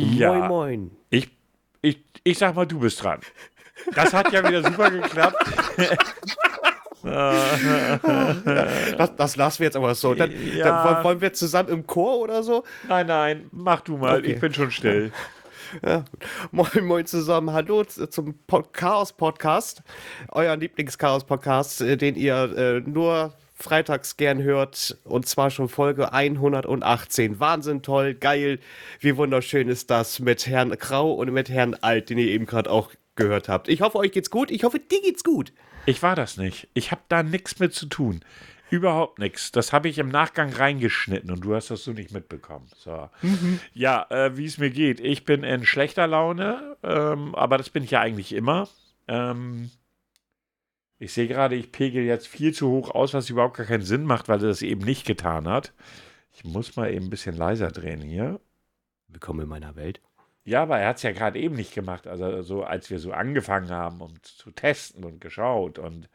Ja. Moin, moin. Ich, ich, ich sag mal, du bist dran. Das hat ja wieder super geklappt. Das, das lassen wir jetzt aber so. Dann, Ja. dann wollen- wir zusammen im Chor oder so? Nein, nein, mach du mal. Okay. Ich bin schon still. Ja. Moin, moin zusammen. Hallo zum Pod Chaos-Podcast. Euer Lieblings-Chaos-Podcast, äh, den ihr äh, nur freitags gern hört. Und zwar schon Folge 118. Wahnsinn, toll, geil. Wie wunderschön ist das mit Herrn Grau und mit Herrn Alt, den ihr eben gerade auch gehört habt. Ich hoffe, euch geht's gut. Ich hoffe, dir geht's gut. Ich war das nicht. Ich habe da nichts mit zu tun. Überhaupt nichts. Das habe ich im Nachgang reingeschnitten und du hast das so nicht mitbekommen. So. Ja, äh, wie es mir geht. Ich bin in schlechter Laune, ähm, aber das bin ich ja eigentlich immer. Ähm, ich sehe gerade, ich pegel jetzt viel zu hoch aus, was überhaupt gar keinen Sinn macht, weil er das eben nicht getan hat. Ich muss mal eben ein bisschen leiser drehen hier. Willkommen in meiner Welt. Ja, aber er hat es ja gerade eben nicht gemacht. Also so, als wir so angefangen haben, um zu testen und geschaut. Und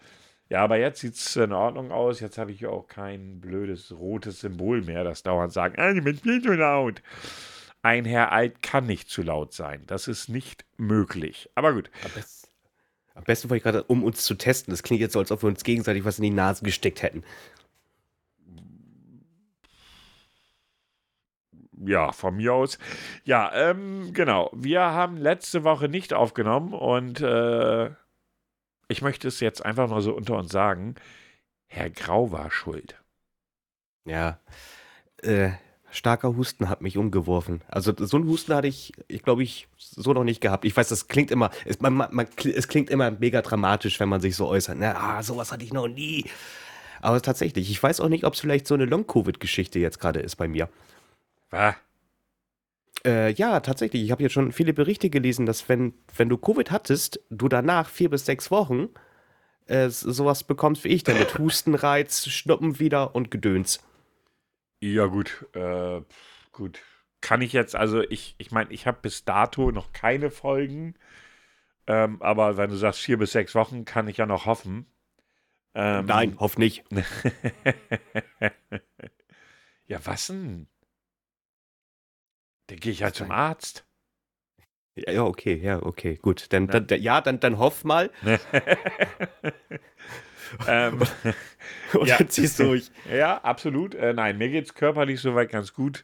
ja, aber jetzt sieht es in Ordnung aus. Jetzt habe ich ja auch kein blödes rotes Symbol mehr, das dauernd sagt, ah, du bist viel zu laut. Ein Herr Alt kann nicht zu laut sein. Das ist nicht möglich. Aber gut. Am besten, am besten wollte ich gerade, um uns zu testen. Das klingt jetzt so, als ob wir uns gegenseitig was in die Nase gesteckt hätten. Ja, von mir aus. Ja, ähm, genau. Wir haben letzte Woche nicht aufgenommen und äh, ich möchte es jetzt einfach mal so unter uns sagen. Herr Grau war schuld. Ja. Äh, starker Husten hat mich umgeworfen. Also so einen Husten hatte ich, ich glaube ich, so noch nicht gehabt. Ich weiß, das klingt immer, es, man, man, es klingt immer mega dramatisch, wenn man sich so äußert. Ne? Ah, sowas hatte ich noch nie. Aber tatsächlich, ich weiß auch nicht, ob es vielleicht so eine Long-Covid-Geschichte jetzt gerade ist bei mir. Was? Äh, ja, tatsächlich. Ich habe jetzt schon viele Berichte gelesen, dass wenn, wenn du Covid hattest, du danach vier bis sechs Wochen äh, sowas bekommst wie ich, dann mit Hustenreiz, Schnuppen wieder und Gedöns. Ja, gut. Äh, gut. Kann ich jetzt, also ich, ich meine, ich habe bis dato noch keine Folgen. Ähm, aber wenn du sagst vier bis sechs Wochen, kann ich ja noch hoffen. Ähm, Nein, hoff nicht. ja, was denn? Dann gehe ich halt zum Arzt. Ja, ja, okay, ja, okay, gut. Dann, dann, dann, ja, dann, dann hoff mal ähm, und Ja. dann ziehst du durch. ja, absolut. Äh, nein, mir geht es körperlich soweit ganz gut.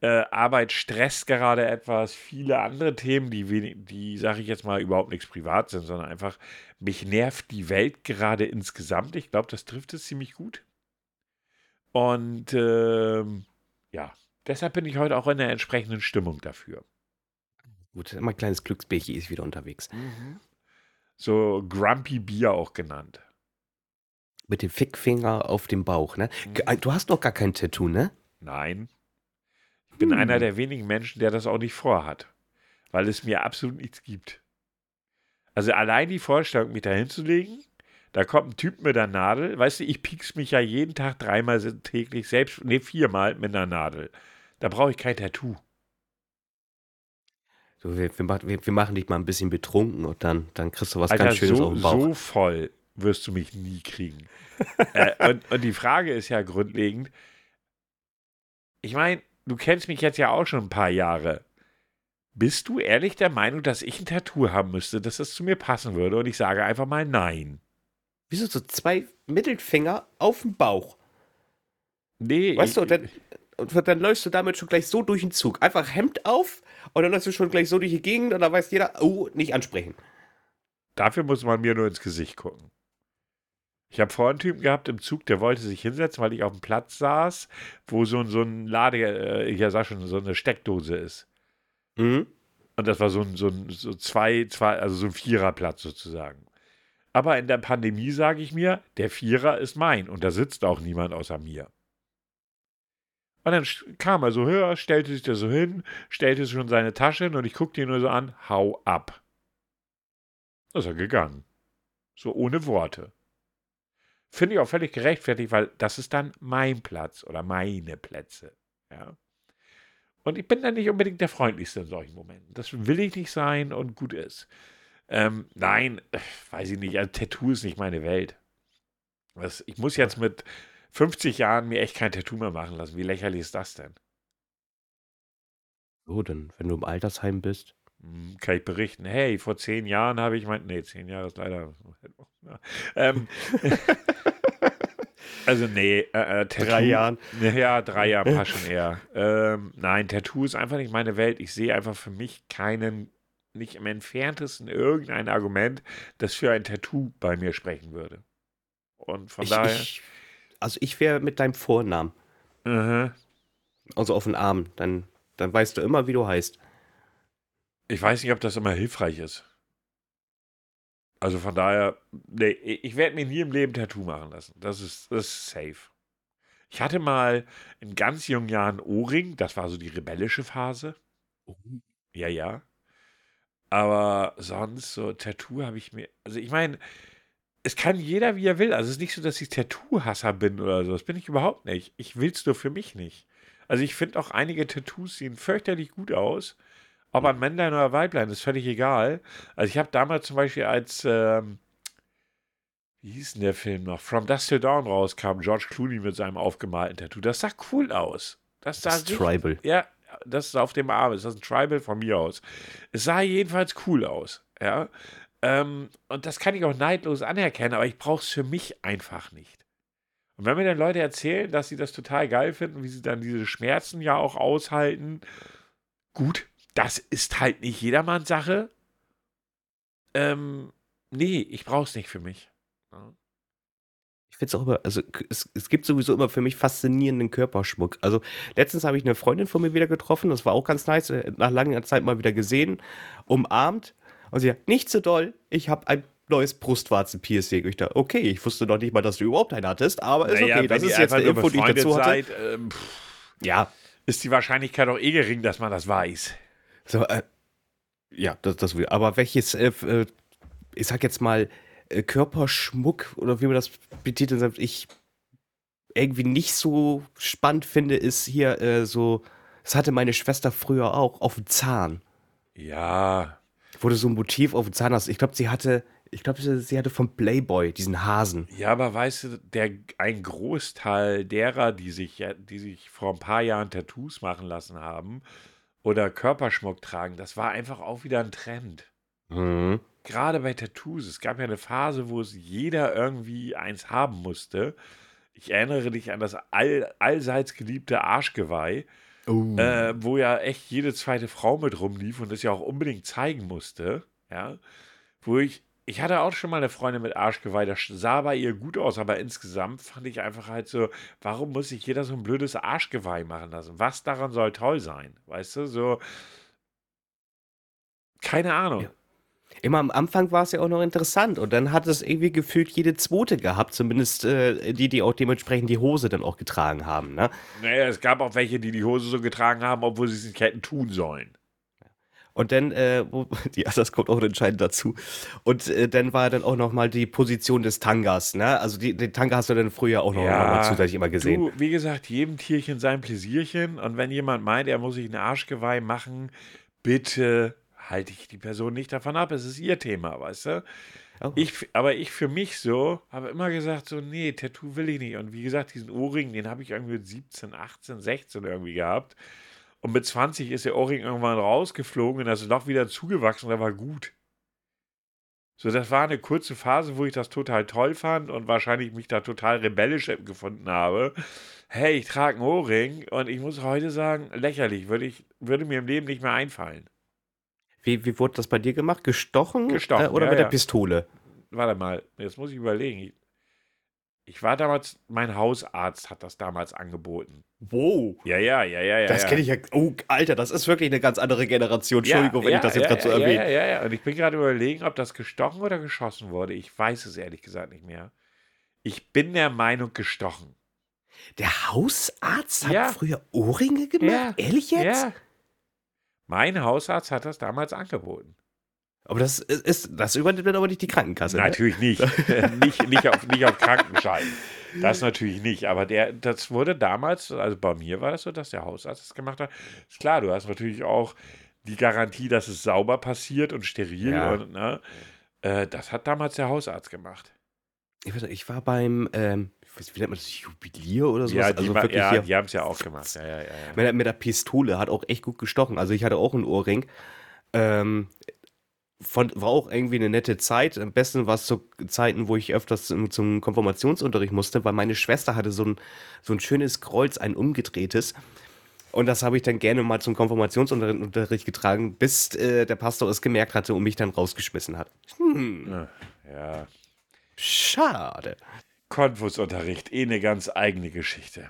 Äh, Arbeit stresst gerade etwas. Viele andere Themen, die, wenig- die sage ich jetzt mal, überhaupt nichts privat sind, sondern einfach, mich nervt die Welt gerade insgesamt. Ich glaube, das trifft es ziemlich gut. Und ähm, ja, deshalb bin ich heute auch in der entsprechenden Stimmung dafür. Gut, mein kleines Glücksbärchen ist wieder unterwegs. So Grumpy Bier auch genannt. Mit dem Fickfinger auf dem Bauch, ne? G- Du hast doch gar kein Tattoo, ne? Nein. Ich bin Hm. einer der wenigen Menschen, der das auch nicht vorhat. Weil es mir absolut nichts gibt. Also allein die Vorstellung, mich da hinzulegen, da kommt ein Typ mit der Nadel. Weißt du, ich piek's mich ja jeden Tag dreimal täglich selbst, nee, viermal mit einer Nadel. Da brauche ich kein Tattoo. So, wir, wir, wir, machen dich mal ein bisschen betrunken und dann, dann kriegst du was Alter, ganz Schönes so, auf dem Bauch. so voll wirst du mich nie kriegen. äh, und, und die Frage ist ja grundlegend, ich meine, du kennst mich jetzt ja auch schon ein paar Jahre. Bist du ehrlich der Meinung, dass ich ein Tattoo haben müsste, dass das zu mir passen würde? Und ich sage einfach mal nein. Wieso so zwei Mittelfinger auf dem Bauch? Nee, Weißt du, ich, dann, und dann läufst du damit schon gleich so durch den Zug. Einfach Hemd auf und dann läufst du schon gleich so durch die Gegend und dann weiß jeder, oh, nicht ansprechen. dafür muss man mir nur ins Gesicht gucken. Ich habe vorhin einen Typen gehabt im Zug, der wollte sich hinsetzen, weil ich auf dem Platz saß, wo so, ein- so ein Lade, äh, ich ja sag schon, so eine Steckdose ist. Mhm. Und das war so ein, so ein so zwei, zwei, also so ein Viererplatz sozusagen. Aber in der Pandemie sage ich mir, der Vierer ist mein und da sitzt auch niemand außer mir. Und dann kam er so höher, stellte sich da so hin, stellte schon seine Tasche hin und ich guckte ihn nur so an, hau ab. Da ist er gegangen. So ohne Worte. Finde ich auch völlig gerechtfertigt, weil das ist dann mein Platz oder meine Plätze. Ja. Und ich bin dann nicht unbedingt der Freundlichste in solchen Momenten. Das will ich nicht sein und gut ist. Ähm, nein, weiß ich nicht. Also Tattoo ist nicht meine Welt. Das, ich muss jetzt mit 50 Jahren mir echt kein Tattoo mehr machen lassen. Wie lächerlich ist das denn? So, denn wenn du im Altersheim bist. Hm, kann ich berichten. Hey, vor zehn Jahren habe ich mein. Nee, zehn Jahre ist leider. ähm, also, nee, äh, äh, Tattoo. Drei Jahren. Ja, drei Jahre passt schon eher. Ähm, nein, Tattoo ist einfach nicht meine Welt. Ich sehe einfach für mich keinen, nicht im entferntesten irgendein Argument, das für ein Tattoo bei mir sprechen würde. Und von Ich, daher. ich, also ich wäre mit deinem Vornamen. Mhm. Also auf den Arm. Dann, dann weißt du immer, wie du heißt. Ich weiß nicht, ob das immer hilfreich ist. Also von daher, nee, ich werde mir nie im Leben Tattoo machen lassen. Das ist, das ist safe. Ich hatte mal in ganz jungen Jahren Ohrring, das war so die rebellische Phase. Ja, ja. Aber sonst so Tattoo habe ich mir, also ich meine, es kann jeder, wie er will. Also es ist nicht so, dass ich Tattoo-Hasser bin oder so. Das bin ich überhaupt nicht. Ich will es nur für mich nicht. Also ich finde auch einige Tattoos sehen fürchterlich gut aus. Ob an Männlein oder Weiblein, ist völlig egal. Also ich habe damals zum Beispiel als, ähm, wie hieß denn der Film noch? From Dust Till Dawn rauskam, George Clooney mit seinem aufgemalten Tattoo. Das sah cool aus. Das sah Das ist Tribal. Ja, das ist auf dem Arm. Das ist ein Tribal von mir aus. Es sah jedenfalls cool aus. Ja. Ähm, und das kann ich auch neidlos anerkennen, aber ich brauche es für mich einfach nicht. Und wenn mir dann Leute erzählen, dass sie das total geil finden, wie sie dann diese Schmerzen ja auch aushalten, gut, das ist halt nicht jedermanns Sache. Ähm, nee, ich brauche es nicht für mich. Ja. Ich finde es auch immer, also es, es gibt sowieso immer für mich faszinierenden Körperschmuck. Also letztens habe ich eine Freundin von mir wieder getroffen, das war auch ganz nice, äh, nach langer Zeit mal wieder gesehen, umarmt und sie sagt, nicht so doll, ich habe ein neues Brustwarzen-Piercing. Ich dachte, okay, ich wusste noch nicht mal, dass du überhaupt einen hattest, aber ist Naja, okay, das ist jetzt eine Info, die ich dazu hatte. seid, ähm, Ja, ist die Wahrscheinlichkeit auch eh gering, dass man das weiß. So, äh, ja, das, das will. Aber welches, äh, äh, ich sag jetzt mal, äh, Körperschmuck oder wie man das betiteln soll, ich irgendwie nicht so spannend finde, ist hier äh, so, das hatte meine Schwester früher auch, auf dem Zahn. Ja, du so ein Motiv auf dem Zahn hast. Ich glaube, sie hatte, ich glaube, sie, hatte vom Playboy diesen Hasen. ja, aber weißt du, der, ein Großteil derer, die sich, die sich vor ein paar Jahren Tattoos machen lassen haben oder Körperschmuck tragen, das war einfach auch wieder ein Trend. Mhm. Gerade bei Tattoos, es gab ja eine Phase, wo es jeder irgendwie eins haben musste. Ich erinnere dich an das all, allseits geliebte Arschgeweih, Oh. äh, wo ja echt jede zweite Frau mit rumlief und das ja auch unbedingt zeigen musste. Ja, wo ich, ich hatte auch schon mal eine Freundin mit Arschgeweih, das sah bei ihr gut aus, aber insgesamt fand ich einfach halt so, warum muss sich jeder so ein blödes Arschgeweih machen lassen? Was daran soll toll sein? Weißt du, so, keine Ahnung. Ja. Immer am Anfang war es ja auch noch interessant und dann hat es irgendwie gefühlt jede zweite gehabt, zumindest äh, die, die auch dementsprechend die Hose dann auch getragen haben. Ne? Naja, es gab auch welche, die die Hose so getragen haben, obwohl sie es nicht hätten tun sollen. Und dann, äh, wo, ja, das kommt auch entscheidend dazu. Und äh, dann war dann auch noch mal die Position des Tangas. Ne? Also die, den Tanga hast du dann früher auch noch, Ja, noch mal zusätzlich immer gesehen. Du, wie gesagt, jedem Tierchen sein Pläsierchen. Und wenn jemand meint, er muss sich ein Arschgeweih machen, bitte halte ich die Person nicht davon ab. Es ist ihr Thema, weißt du? Oh. Ich, aber ich für mich so, habe immer gesagt, so, nee, Tattoo will ich nicht. Und wie gesagt, diesen Ohrring, den habe ich irgendwie mit 17, 18, 16 irgendwie gehabt. Und mit 20 ist der Ohrring irgendwann rausgeflogen und das ist noch wieder zugewachsen, der war gut. So, das war eine kurze Phase, wo ich das total toll fand und wahrscheinlich mich da total rebellisch gefunden habe. Hey, ich trage einen Ohrring und ich muss heute sagen, lächerlich, würde, ich, würde mir im Leben nicht mehr einfallen. Wie, wie wurde das bei dir gemacht? Gestochen? Gestochen, Äh, oder ja, mit der ja. Pistole? Warte mal, jetzt muss ich überlegen. Ich, war damals, mein Hausarzt hat das damals angeboten. Wow. Ja, ja, ja, ja, ja. Das kenne ich ja. Oh, Alter, das ist wirklich eine ganz andere Generation. Entschuldigung, ja, wenn ja, ich das jetzt ja, gerade so ja, erwähne. Ja, ja, ja. Und ich bin gerade überlegen, ob das gestochen oder geschossen wurde. Ich weiß es ehrlich gesagt nicht mehr. Ich bin der Meinung gestochen. Der Hausarzt hat früher Ohrringe gemacht? Ehrlich jetzt? Ja. Mein Hausarzt hat das damals angeboten. Aber das ist, das übernimmt dann aber nicht die Krankenkasse. ne? Natürlich nicht. nicht, nicht, auf, nicht auf Krankenschein. Das natürlich nicht. Aber der, das wurde damals, also bei mir war das so, dass der Hausarzt das gemacht hat. Ist klar, du hast natürlich auch die Garantie, dass es sauber passiert und steril. Ja. Und, ne, äh, das hat damals der Hausarzt gemacht. Ich, weiß nicht, ich war beim, ähm, wie nennt man das, Jubilier oder so? Ja, die, also wirklich ja, die haben es ja auch gemacht. Ja, ja, ja, ja. mit, der- mit der Pistole, hat auch echt gut gestochen. Also ich hatte auch einen Ohrring. Ähm, von, war auch irgendwie eine nette Zeit. Am besten war es zu Zeiten, wo ich öfters zum, zum Konfirmationsunterricht musste, weil meine Schwester hatte so ein, so ein schönes Kreuz, ein umgedrehtes. Und das habe ich dann gerne mal zum Konfirmationsunterricht getragen, bis äh, der Pastor es gemerkt hatte und mich dann rausgeschmissen hat. Hm, ja. schade. Konfusunterricht, eh eine ganz eigene Geschichte.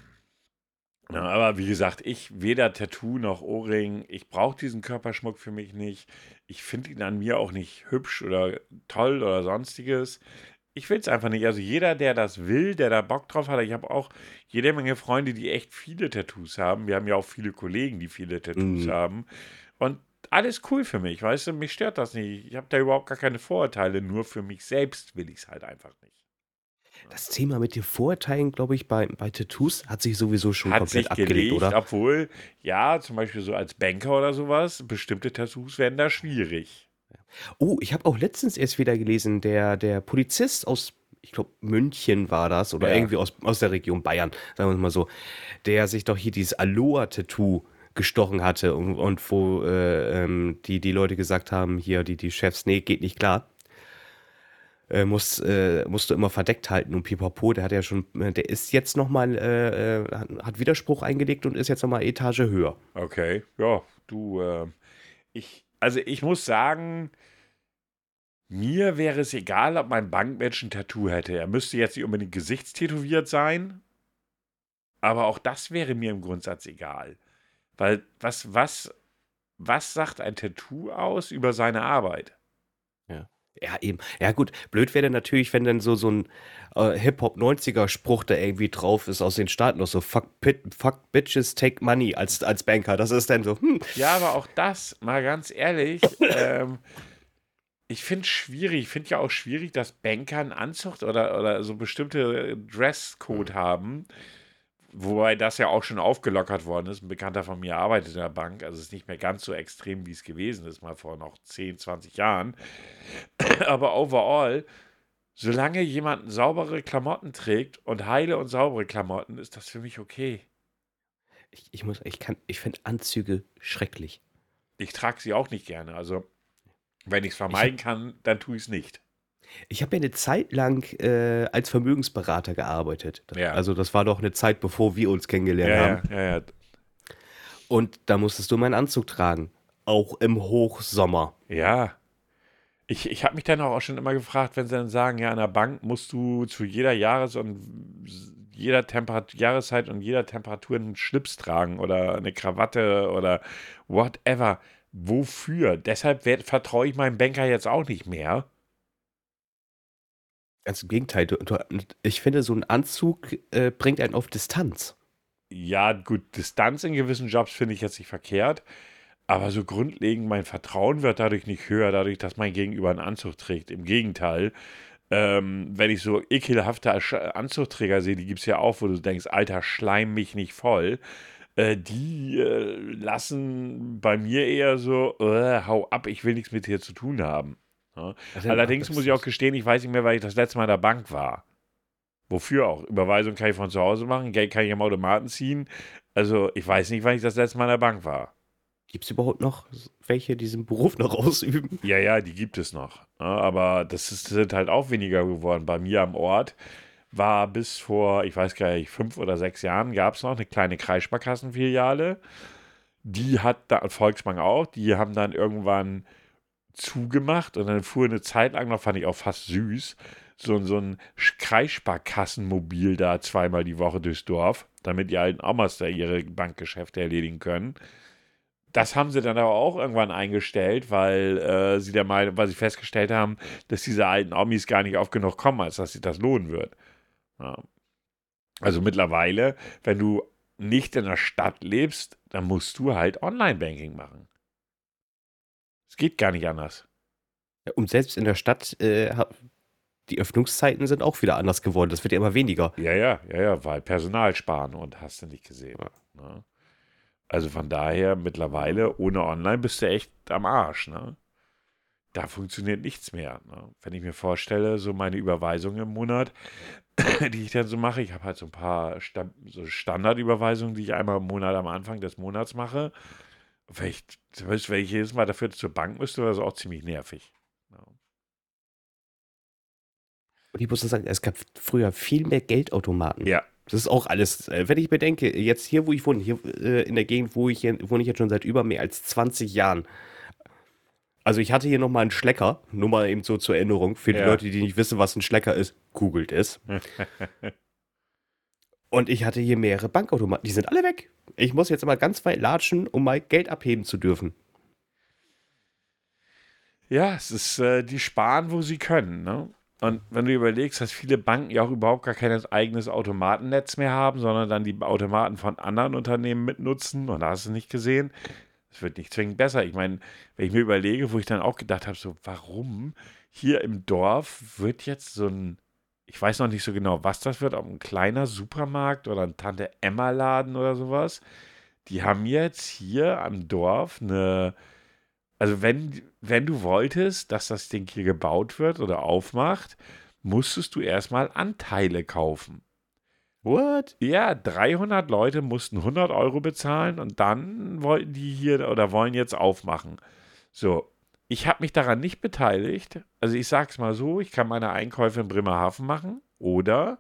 Ja, aber wie gesagt, ich weder Tattoo noch Ohrring, ich brauche diesen Körperschmuck für mich nicht. Ich finde ihn an mir auch nicht hübsch oder toll oder sonstiges. Ich will es einfach nicht. Also jeder, der das will, der da Bock drauf hat, ich habe auch jede Menge Freunde, die echt viele Tattoos haben. Wir haben ja auch viele Kollegen, die viele Tattoos Mhm. haben. Und alles cool für mich, weißt du, mich stört das nicht. Ich habe da überhaupt gar keine Vorurteile, nur für mich selbst will ich es halt einfach nicht. Das Thema mit den Vorurteilen, glaube ich, bei, bei Tattoos hat sich sowieso schon hat komplett sich abgelegt, gelegt, oder? obwohl, ja, zum Beispiel so als Banker oder sowas, bestimmte Tattoos werden da schwierig. Oh, ich habe auch letztens erst wieder gelesen, der, der Polizist aus, ich glaube, München war das, oder Ja. irgendwie aus, aus der Region Bayern, sagen wir es mal so, der sich doch hier dieses Aloha-Tattoo gestochen hatte und, und wo äh, ähm, die, die Leute gesagt haben, hier, die, die Chefs, nee, geht nicht klar. Äh, muss, äh, musst du immer verdeckt halten und pipapo, der hat ja schon, äh, der ist jetzt nochmal, äh, äh, hat- Widerspruch eingelegt und ist jetzt nochmal Etage höher. Okay, ja, du, äh, ich, also ich muss sagen, mir wäre es egal, ob mein Bankmensch ein Tattoo hätte. Er müsste jetzt nicht unbedingt gesichtstätowiert sein, aber auch das wäre mir im Grundsatz egal. Weil was, was, was sagt ein Tattoo aus über seine Arbeit? Ja, eben. Ja, gut. Blöd wäre dann natürlich, wenn dann so, so ein äh, Hip-Hop-90er-Spruch da irgendwie drauf ist aus den Staaten noch so fuck, pit, fuck bitches, take money als, als Banker. Das ist dann so, hm. Ja, aber auch das, mal ganz ehrlich, ähm, ich finde es schwierig. Ich finde ja auch schwierig, dass Banker einen Anzug oder, oder so bestimmte Dresscode haben. Wobei das ja auch schon aufgelockert worden ist. Ein Bekannter von mir arbeitet in der Bank. Also es ist nicht mehr ganz so extrem, wie es gewesen ist, mal vor noch 10, 20 Jahren. Aber overall, solange jemand saubere Klamotten trägt und heile und saubere Klamotten, ist das für mich okay. Ich, ich muss, ich kann, ich finde Anzüge schrecklich. Ich trage sie auch nicht gerne. Also, wenn ich es vermeiden kann, dann tue ich es nicht. Ich habe ja eine Zeit lang äh, als Vermögensberater gearbeitet. Ja. Also das war doch eine Zeit, bevor wir uns kennengelernt Ja, haben. ja, ja, ja. Und da musstest du meinen Anzug tragen. Auch im Hochsommer. ja. Ich, ich habe mich dann auch schon immer gefragt, wenn sie dann sagen, ja, an der Bank musst du zu jeder Jahres- und jeder Temperat Jahreszeit und jeder Temperatur einen Schlips tragen oder eine Krawatte oder whatever. Wofür? Deshalb vertraue ich meinem Banker jetzt auch nicht mehr. Ganz im Gegenteil. Du, du, ich finde, so ein Anzug äh, bringt einen auf Distanz. Ja, gut, Distanz in gewissen Jobs finde ich jetzt nicht verkehrt, aber so grundlegend mein Vertrauen wird dadurch nicht höher, dadurch, dass mein Gegenüber einen Anzug trägt. Im Gegenteil, ähm, wenn ich so ekelhafte Anzugträger sehe, die gibt es ja auch, wo du denkst, Alter, schleim mich nicht voll. Äh, die äh, lassen bei mir eher so, äh, hau ab, ich will nichts mit dir zu tun haben. Ja? Also, Allerdings muss ich auch gestehen, ich weiß nicht mehr, weil ich das letzte Mal in der Bank war. Wofür auch? Überweisung kann ich von zu Hause machen, Geld kann ich am Automaten ziehen. Also ich weiß nicht, wann ich das letzte Mal in der Bank war. Gibt es überhaupt noch welche, die diesen Beruf noch ausüben? Ja, ja, die gibt es noch. Aber das ist, sind halt auch weniger geworden. Bei mir am Ort war bis vor, ich weiß gar nicht, fünf oder sechs Jahren gab es noch eine kleine Kreissparkassenfiliale. Die hat da, Volksbank auch, die haben dann irgendwann zugemacht und dann fuhr eine Zeit lang noch, fand ich auch fast süß, so, so ein Kreissparkassenmobil da zweimal die Woche durchs Dorf, damit die alten Omas da ihre Bankgeschäfte erledigen können. Das haben sie dann aber auch irgendwann eingestellt, weil äh, sie der Meinung, weil sie festgestellt haben, dass diese alten Omis gar nicht oft genug kommen, als dass sich das lohnen wird. Ja. Also mittlerweile, wenn du nicht in der Stadt lebst, dann musst du halt Online-Banking machen. Es geht gar nicht anders. Ja, Und selbst in der Stadt, äh, die Öffnungszeiten sind auch wieder anders geworden. Das wird ja immer weniger. Ja, ja, ja, ja, weil Personal sparen und hast du nicht gesehen. Ne? Also von daher mittlerweile ohne Online bist du echt am Arsch. Ne? da funktioniert nichts mehr. Ne? Wenn ich mir vorstelle, so meine Überweisung im Monat, die ich dann so mache, ich habe halt so ein paar Sta so Standardüberweisungen, die ich einmal im Monat am Anfang des Monats mache. Ich, wenn ich jedes Mal dafür zur Bank müsste, wäre das auch ziemlich nervig. Ja. Und ich muss sagen, es gab früher viel mehr Geldautomaten. Ja. Das ist auch alles, äh, wenn ich bedenke, jetzt hier, wo ich wohne, hier äh, in der Gegend, wo ich hier, wohne ich jetzt schon seit über mehr als 20 Jahren. Also ich hatte hier nochmal einen Schlecker, nur mal eben so zur Erinnerung, für die Ja. Leute, die nicht wissen, was ein Schlecker ist, googelt es. Und ich hatte hier mehrere Bankautomaten, die sind alle weg. Ich muss jetzt immer ganz weit latschen, um mal Geld abheben zu dürfen. Ja, es ist, äh, die sparen, wo sie können. Ne? Und wenn du überlegst, dass viele Banken ja auch überhaupt gar kein eigenes Automatennetz mehr haben, sondern dann die Automaten von anderen Unternehmen mitnutzen, und da hast du nicht gesehen, es wird nicht zwingend besser. Ich meine, wenn ich mir überlege, wo ich dann auch gedacht habe, so, warum hier im Dorf wird jetzt so ein, ich weiß noch nicht so genau, was das wird, ob ein kleiner Supermarkt oder ein Tante-Emma-Laden oder sowas. Die haben jetzt hier am Dorf eine, also wenn, wenn du wolltest, dass das Ding hier gebaut wird oder aufmacht, musstest du erstmal Anteile kaufen. What? Ja, 300 Leute mussten 100 Euro bezahlen und dann wollten die hier oder wollen jetzt aufmachen. So, ich habe mich daran nicht beteiligt. Also ich sag's mal so, ich kann meine Einkäufe in Bremerhaven machen oder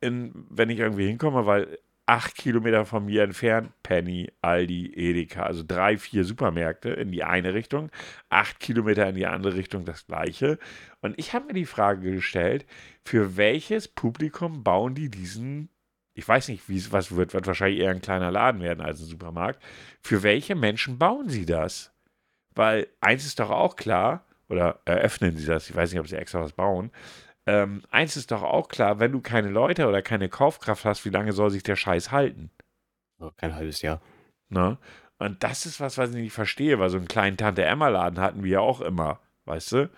in, wenn ich irgendwie hinkomme, weil acht Kilometer von mir entfernt, Penny, Aldi, Edeka, also drei, vier Supermärkte in die eine Richtung, acht Kilometer in die andere Richtung das gleiche. Und ich habe mir die Frage gestellt, für welches Publikum bauen die diesen, ich weiß nicht, wie es was wird, wird wahrscheinlich eher ein kleiner Laden werden als ein Supermarkt. Für welche Menschen bauen sie das? Weil eins ist doch auch klar, oder eröffnen sie das, ich weiß nicht, ob sie extra was bauen. Ähm, eins ist doch auch klar, wenn du keine Leute oder keine Kaufkraft hast, wie lange soll sich der Scheiß halten? Kein halbes Jahr. Ne? Und das ist was, was ich nicht verstehe, weil so einen kleinen Tante-Emma-Laden hatten wir ja auch immer, weißt du?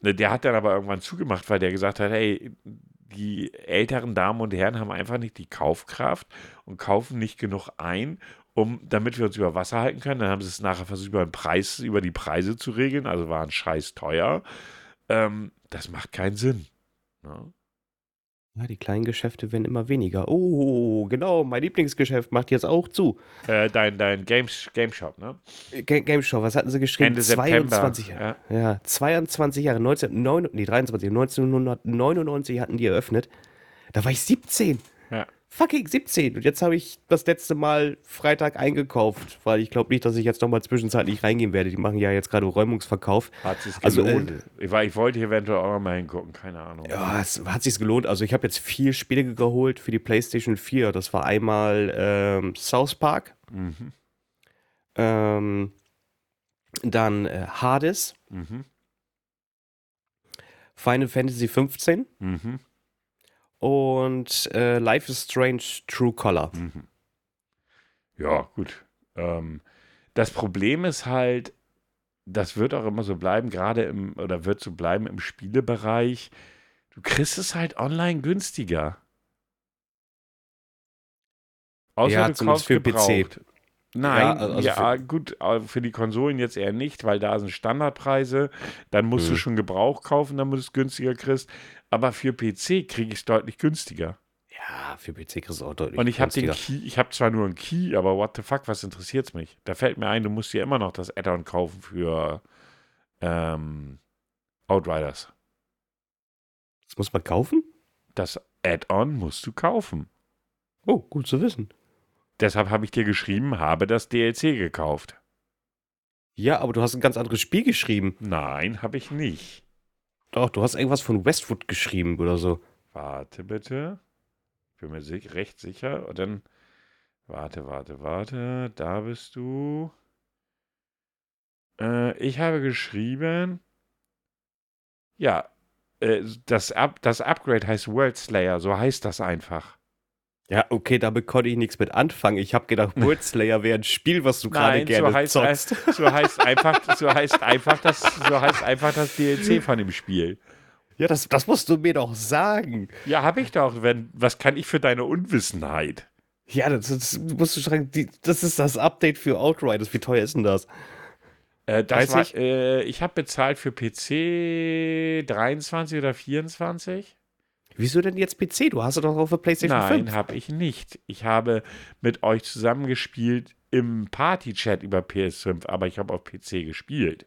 Ne, Der hat dann aber irgendwann zugemacht, weil der gesagt hat, hey, die älteren Damen und Herren haben einfach nicht die Kaufkraft und kaufen nicht genug ein, um, damit wir uns über Wasser halten können. Dann haben sie es nachher versucht, über den Preis, über die Preise zu regeln, also waren scheiß teuer. Ähm, das macht keinen Sinn. Ne? Ja, die kleinen Geschäfte werden immer weniger. Oh, genau, mein Lieblingsgeschäft macht jetzt auch zu. Äh, dein dein Games, Game Shop, ne? Ga- Game was hatten sie geschrieben? Ende September. 22 Jahre. Ja. Ja, 22 Jahre, 1909, nee, 23, 1999 hatten die eröffnet. Da war ich 17. Fucking 17. Und jetzt habe ich das letzte Mal Freitag eingekauft, weil ich glaube nicht, dass ich jetzt nochmal zwischenzeitlich reingehen werde. Die machen ja jetzt gerade Räumungsverkauf. Hat sich Also, gelohnt. ich, war, ich wollte hier eventuell auch noch mal hingucken, keine Ahnung. Ja, es hat sich gelohnt. Also ich habe jetzt vier Spiele geholt für die PlayStation 4. Das war einmal ähm, South Park, Mhm. ähm, dann äh, Hades, Mhm. Final Fantasy 15 Mhm. Und äh, Life is Strange True Color. Mhm. Ja, gut. Ähm, das Problem ist halt, das wird auch immer so bleiben, gerade im, oder wird so bleiben im Spielebereich. Du kriegst es halt online günstiger. Außer Ja, du kaufst für PC. gebraucht. Nein, Ja, ja, also gut, aber für die Konsolen jetzt eher nicht, weil da sind Standardpreise, dann musst du Mhm. schon Gebrauch kaufen, damit du es günstiger kriegst. Aber für PC kriege ich es deutlich günstiger. Ja, für PC kriegst du auch deutlich Und ich habe den günstiger. Key, ich habe zwar nur einen Key, aber what the fuck, was interessiert's mich? Da fällt mir ein, du musst dir immer noch das Add-on kaufen für ähm, Outriders. Das muss man kaufen? Das Add-on musst du kaufen. Oh, gut zu wissen. Deshalb habe ich dir geschrieben, habe das DLC gekauft. Ja, aber du hast ein ganz anderes Spiel geschrieben. Nein, habe ich nicht. Doch, du hast irgendwas von Westwood geschrieben oder so. Warte bitte. Bin mir si recht sicher. Und dann, warte, warte, warte. Da bist du. Äh, ich habe geschrieben. Ja, äh, das, Up das Upgrade heißt World Slayer. So heißt das einfach. Ja, okay, damit konnte ich nichts mit anfangen. Ich habe gedacht, World Slayer wäre ein Spiel, was du gerade gerne so heißt, zockst. so heißt einfach, so heißt einfach das, so heißt einfach das DLC von dem Spiel. Ja, das, das musst du mir doch sagen. Ja, habe ich doch. Wenn, was kann ich für deine Unwissenheit? Ja, das, das musst du sagen, die, das ist das Update für Outriders. Wie teuer ist denn das? Äh, das 30? war, äh, ich habe bezahlt für PC 23 oder 24. Wieso denn jetzt PC? Du hast es doch auf der PlayStation Nein, 5. habe ich nicht. Ich habe mit euch zusammengespielt im Party-Chat über PS5, aber ich habe auf PC gespielt.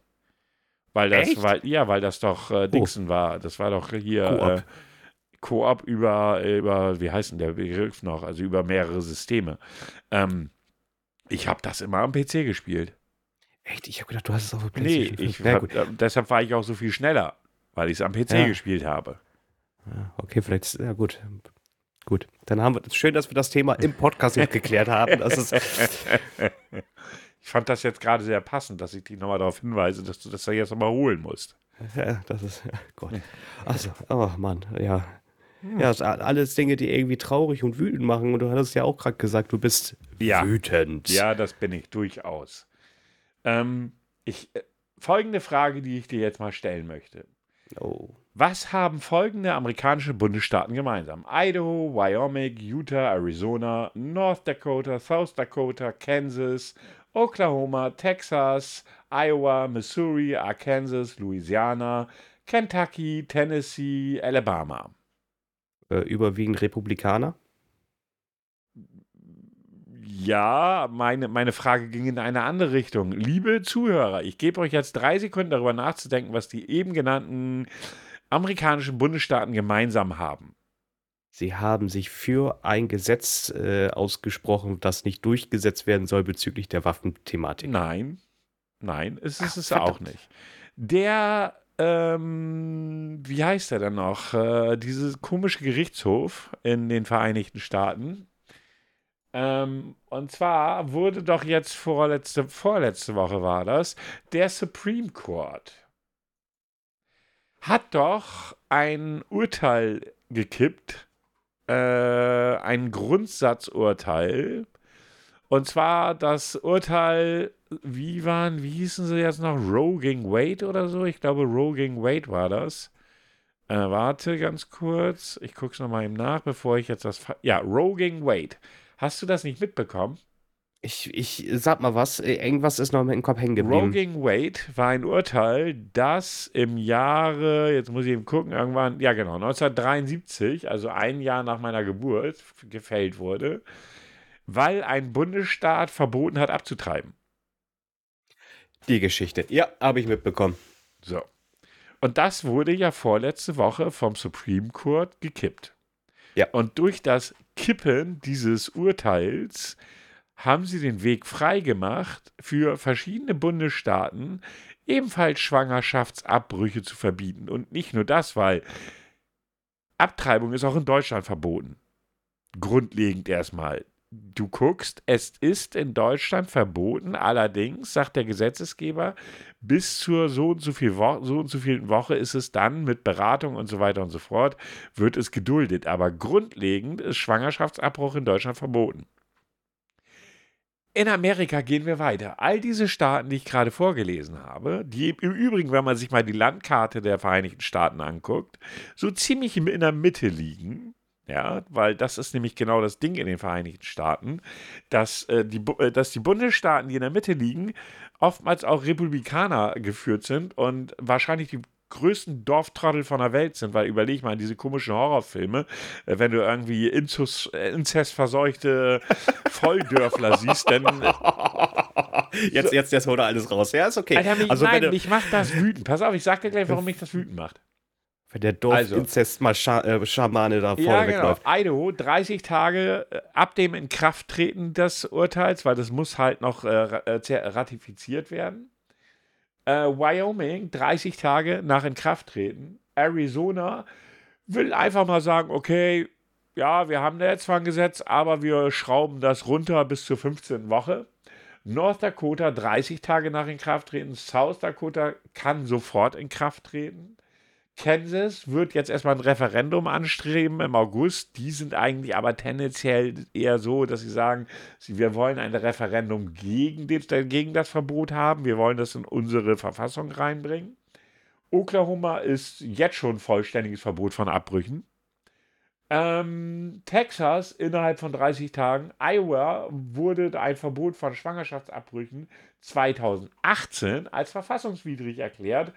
Weil das, Echt? Oh. weil, ja, weil das doch äh, Dixon war. Das war doch hier Koop. äh, Koop über, über, wie heißt denn der Begriff noch? Also über mehrere Systeme. Ähm, ich habe das immer am PC gespielt. Echt? Ich habe gedacht, du hast es auf der Nee, PlayStation ich 5. Ja, hab, gut. äh, deshalb war ich auch so viel schneller, weil ich es am PC Ja. gespielt habe. Ja, okay, vielleicht, ist- ja gut. Gut, dann haben wir, schön, dass wir das Thema im Podcast jetzt geklärt haben. Ich fand das jetzt gerade sehr passend, dass ich dich nochmal darauf hinweise, dass du das da jetzt nochmal holen musst. ja, das ist, ja, Gott. Also, oh Mann, ja. Ja, das sind alles Dinge, die irgendwie traurig und wütend machen. Und du hattest ja auch gerade gesagt, du bist Ja. wütend. Ja, das bin ich durchaus. Ähm, ich, äh, folgende Frage, die ich dir jetzt mal stellen möchte. Oh. Was haben folgende amerikanische Bundesstaaten gemeinsam? Idaho, Wyoming, Utah, Arizona, North Dakota, South Dakota, Kansas, Oklahoma, Texas, Iowa, Missouri, Arkansas, Louisiana, Kentucky, Tennessee, Alabama. Äh, überwiegend Republikaner. Ja, meine, meine Frage ging in eine andere Richtung. Liebe Zuhörer, ich gebe euch jetzt drei Sekunden darüber nachzudenken, was die eben genannten amerikanischen Bundesstaaten gemeinsam haben. Sie haben sich für ein Gesetz äh, ausgesprochen, das nicht durchgesetzt werden soll bezüglich der Waffenthematik. Nein, nein, es ist Ach, es verdammt. auch nicht. Der, ähm, wie heißt er denn noch? Äh, dieses komische Gerichtshof in den Vereinigten Staaten. Ähm, und zwar wurde doch jetzt vorletzte, vorletzte Woche war das, der Supreme Court hat doch ein Urteil gekippt, äh, ein Grundsatzurteil. Und zwar das Urteil, wie waren, wie hießen sie jetzt noch? Gegen Wade oder so? Ich glaube, gegen Wade war das. Äh, warte ganz kurz. Ich gucke es nochmal eben nach, bevor ich jetzt das. Ja, gegen Wade. Hast du das nicht mitbekommen? Ich, ich sag mal was, äh, irgendwas ist noch im Kopf hängen geblieben. gegen Wade war ein Urteil, das im Jahre, jetzt muss ich eben gucken, irgendwann, ja genau, 1973, also ein Jahr nach meiner Geburt, gefällt wurde, weil ein Bundesstaat verboten hat, abzutreiben. Die Geschichte. Ja, habe ich mitbekommen. So. Und das wurde ja vorletzte Woche vom Supreme Court gekippt. Ja. Und durch das Kippen dieses Urteils haben sie den Weg freigemacht, für verschiedene Bundesstaaten ebenfalls Schwangerschaftsabbrüche zu verbieten. Und nicht nur das, weil Abtreibung ist auch in Deutschland verboten. Grundlegend erstmal. Du guckst, es ist in Deutschland verboten, allerdings, sagt der Gesetzesgeber, bis zur so und so viel Wo so und so vielen Woche ist es dann mit Beratung und so weiter und so fort, wird es geduldet. Aber grundlegend ist Schwangerschaftsabbruch in Deutschland verboten. In Amerika gehen wir weiter. All diese Staaten, die ich gerade vorgelesen habe, die im Übrigen, wenn man sich mal die Landkarte der Vereinigten Staaten anguckt, so ziemlich in der Mitte liegen. Ja, weil das ist nämlich genau das Ding in den Vereinigten Staaten, dass, äh, die, äh, dass die Bundesstaaten, die in der Mitte liegen, oftmals auch Republikaner geführt sind und wahrscheinlich die größten Dorftrottel von der Welt sind, weil überleg mal diese komischen Horrorfilme, äh, wenn du irgendwie Inzus, äh, inzestverseuchte Volldörfler siehst, dann Jetzt, jetzt, jetzt holt er alles raus. Ja, ist okay. Alter, mich, also, nein, mich macht das wütend. Pass auf, ich sag dir gleich, warum mich das wütend macht. wenn der Also. Dorfinzest mal Scha äh, Schamane da vorne Ja, genau. wegläuft. Idaho, 30 Tage äh, ab dem Inkrafttreten des Urteils, weil das muss halt noch äh, äh, ratifiziert werden. Äh, Wyoming, 30 Tage nach Inkrafttreten. Arizona will einfach mal sagen, okay, ja, wir haben da jetzt zwar ein Gesetz, aber wir schrauben das runter bis zur 15. Woche. North Dakota 30 Tage nach Inkrafttreten. South Dakota kann sofort in Kraft treten. Kansas wird jetzt erstmal ein Referendum anstreben im August. Die sind eigentlich aber tendenziell eher so, dass sie sagen, wir wollen ein Referendum gegen, den, gegen das Verbot haben. Wir wollen das in unsere Verfassung reinbringen. Oklahoma ist jetzt schon vollständiges Verbot von Abbrüchen. Ähm, Texas innerhalb von 30 Tagen. Iowa wurde ein Verbot von Schwangerschaftsabbrüchen 2018 als verfassungswidrig erklärt.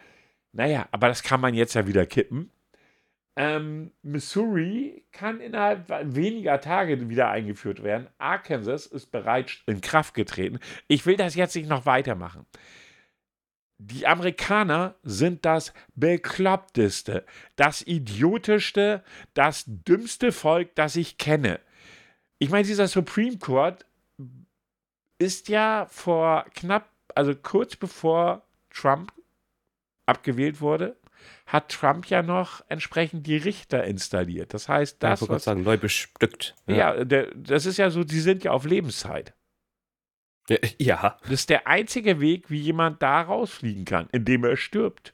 Naja, aber das kann man jetzt ja wieder kippen. Ähm, Missouri kann innerhalb weniger Tage wieder eingeführt werden. Arkansas ist bereits in Kraft getreten. Ich will das jetzt nicht noch weitermachen. Die Amerikaner sind das bekloppteste, das idiotischste, das dümmste Volk, das ich kenne. Ich meine, dieser Supreme Court ist ja vor knapp, also kurz bevor Trump abgewählt wurde, hat Trump ja noch entsprechend die Richter installiert. Das heißt, das. Ja, ich was, sagen, neu bestückt. Ja, ja der, das ist ja so, die sind ja auf Lebenszeit. Ja. Das ist der einzige Weg, wie jemand da rausfliegen kann, indem er stirbt.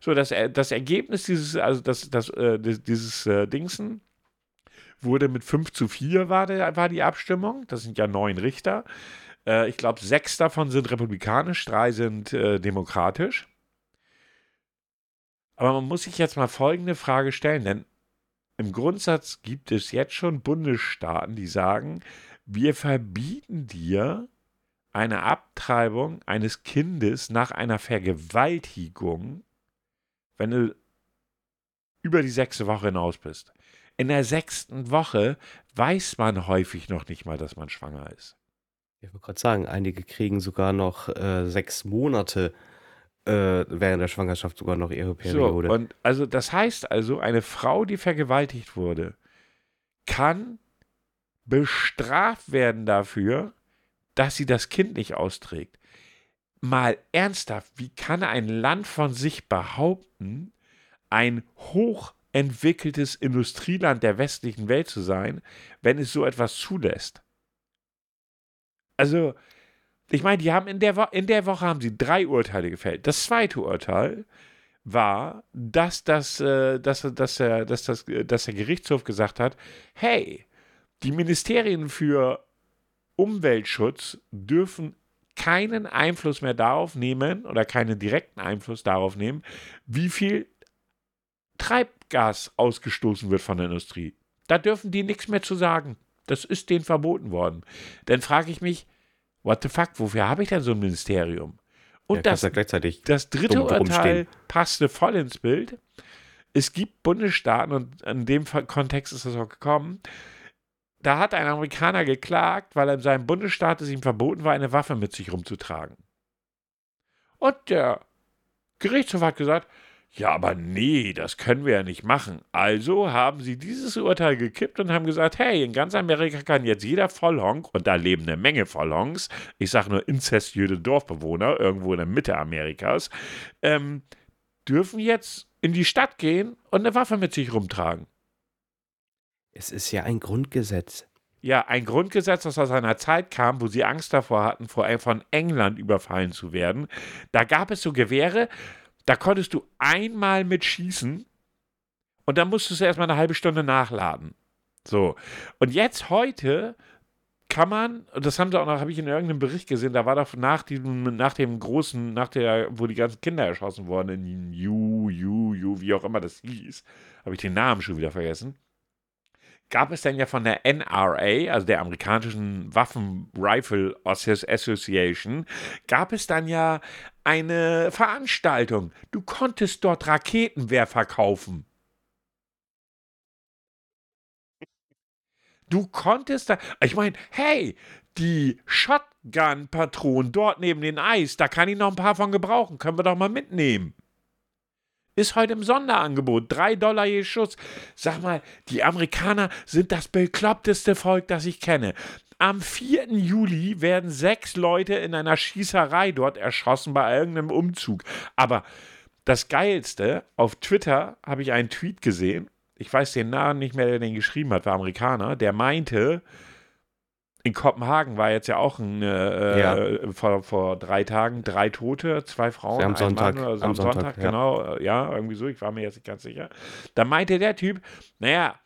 So, das, das Ergebnis dieses, also das, das, äh, dieses äh, Dingsen wurde mit 5 zu 4 war, der, war die Abstimmung. Das sind ja neun Richter. Äh, ich glaube, sechs davon sind republikanisch, drei sind äh, demokratisch. Aber man muss sich jetzt mal folgende Frage stellen, denn im Grundsatz gibt es jetzt schon Bundesstaaten, die sagen, wir verbieten dir eine Abtreibung eines Kindes nach einer Vergewaltigung, wenn du über die sechste Woche hinaus bist. In der sechsten Woche weiß man häufig noch nicht mal, dass man schwanger ist. Ich wollte gerade sagen, einige kriegen sogar noch äh, sechs Monate äh, während der Schwangerschaft sogar noch ihre Periode. So, und also das heißt also, eine Frau, die vergewaltigt wurde, kann bestraft werden dafür, dass sie das Kind nicht austrägt. Mal ernsthaft, wie kann ein Land von sich behaupten, ein hochentwickeltes Industrieland der westlichen Welt zu sein, wenn es so etwas zulässt? Also, ich meine, die haben in der, Wo in der Woche haben sie drei Urteile gefällt. Das zweite Urteil war, dass, das, äh, dass, dass, der, dass, das, dass der Gerichtshof gesagt hat, hey, die Ministerien für Umweltschutz dürfen keinen Einfluss mehr darauf nehmen oder keinen direkten Einfluss darauf nehmen, wie viel Treibgas ausgestoßen wird von der Industrie. Da dürfen die nichts mehr zu sagen. Das ist denen verboten worden. Dann frage ich mich, what the fuck, wofür habe ich denn so ein Ministerium? Und ja, das, das dritte Urteil passte voll ins Bild. Es gibt Bundesstaaten, und in dem Kontext ist das auch gekommen, da hat ein Amerikaner geklagt, weil in seinem Bundesstaat es ihm verboten war, eine Waffe mit sich rumzutragen. Und der Gerichtshof hat gesagt, ja, aber nee, das können wir ja nicht machen. Also haben sie dieses Urteil gekippt und haben gesagt, hey, in ganz Amerika kann jetzt jeder Vollhonk, und da leben eine Menge Vollhonks, ich sage nur inzestiöse Dorfbewohner, irgendwo in der Mitte Amerikas, ähm, dürfen jetzt in die Stadt gehen und eine Waffe mit sich rumtragen. Es ist ja ein Grundgesetz. Ja, ein Grundgesetz, das aus einer Zeit kam, wo sie Angst davor hatten, vor von England überfallen zu werden. Da gab es so Gewehre, da konntest du einmal mit schießen und dann musstest du erstmal eine halbe Stunde nachladen. So. Und jetzt heute kann man, das haben sie auch noch, habe ich in irgendeinem Bericht gesehen, da war doch nach diesem, nach dem großen, nach der, wo die ganzen Kinder erschossen wurden, in Ju, Ju, Ju, wie auch immer das hieß, habe ich den Namen schon wieder vergessen gab es dann ja von der NRA, also der amerikanischen Waffen Rifle Association, gab es dann ja eine Veranstaltung. Du konntest dort Raketenwerfer kaufen. Du konntest da, ich meine, hey, die Shotgun-Patronen dort neben den Eis, da kann ich noch ein paar von gebrauchen, können wir doch mal mitnehmen. Ist heute im Sonderangebot. Drei Dollar je Schuss. Sag mal, die Amerikaner sind das bekloppteste Volk, das ich kenne. Am 4. Juli werden sechs Leute in einer Schießerei dort erschossen bei irgendeinem Umzug. Aber das Geilste, auf Twitter habe ich einen Tweet gesehen. Ich weiß den Namen nicht mehr, der den geschrieben hat, war Amerikaner. Der meinte, in Kopenhagen war jetzt ja auch ein, äh, ja. vor, vor drei Tagen drei Tote, zwei Frauen, am Sonntag, Mann, also am, am Sonntag, Sonntag ja. genau, ja, irgendwie so, ich war mir jetzt nicht ganz sicher. Da meinte der Typ, naja,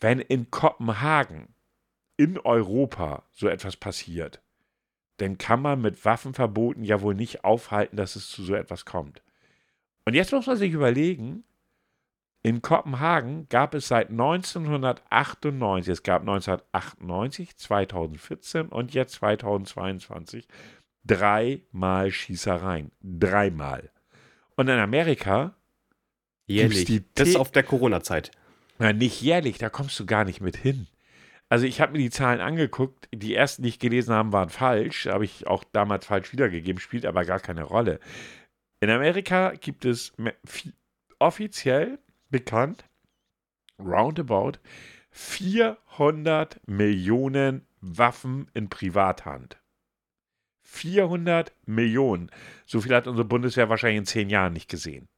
wenn in Kopenhagen in Europa so etwas passiert, dann kann man mit Waffenverboten ja wohl nicht aufhalten, dass es zu so etwas kommt. Und jetzt muss man sich überlegen, In Kopenhagen gab es seit 1998, es gab 1998, 2014 und jetzt 2022 dreimal Schießereien. Dreimal. Und in Amerika jährlich. Die das ist auf der Corona-Zeit. Na, nicht jährlich, da kommst du gar nicht mit hin. Also ich habe mir die Zahlen angeguckt. Die ersten, die ich gelesen habe, waren falsch. Habe ich auch damals falsch wiedergegeben, spielt aber gar keine Rolle. In Amerika gibt es offiziell bekannt roundabout 400 Millionen Waffen in Privathand. 400 Millionen. So viel hat unsere Bundeswehr wahrscheinlich in zehn Jahren nicht gesehen.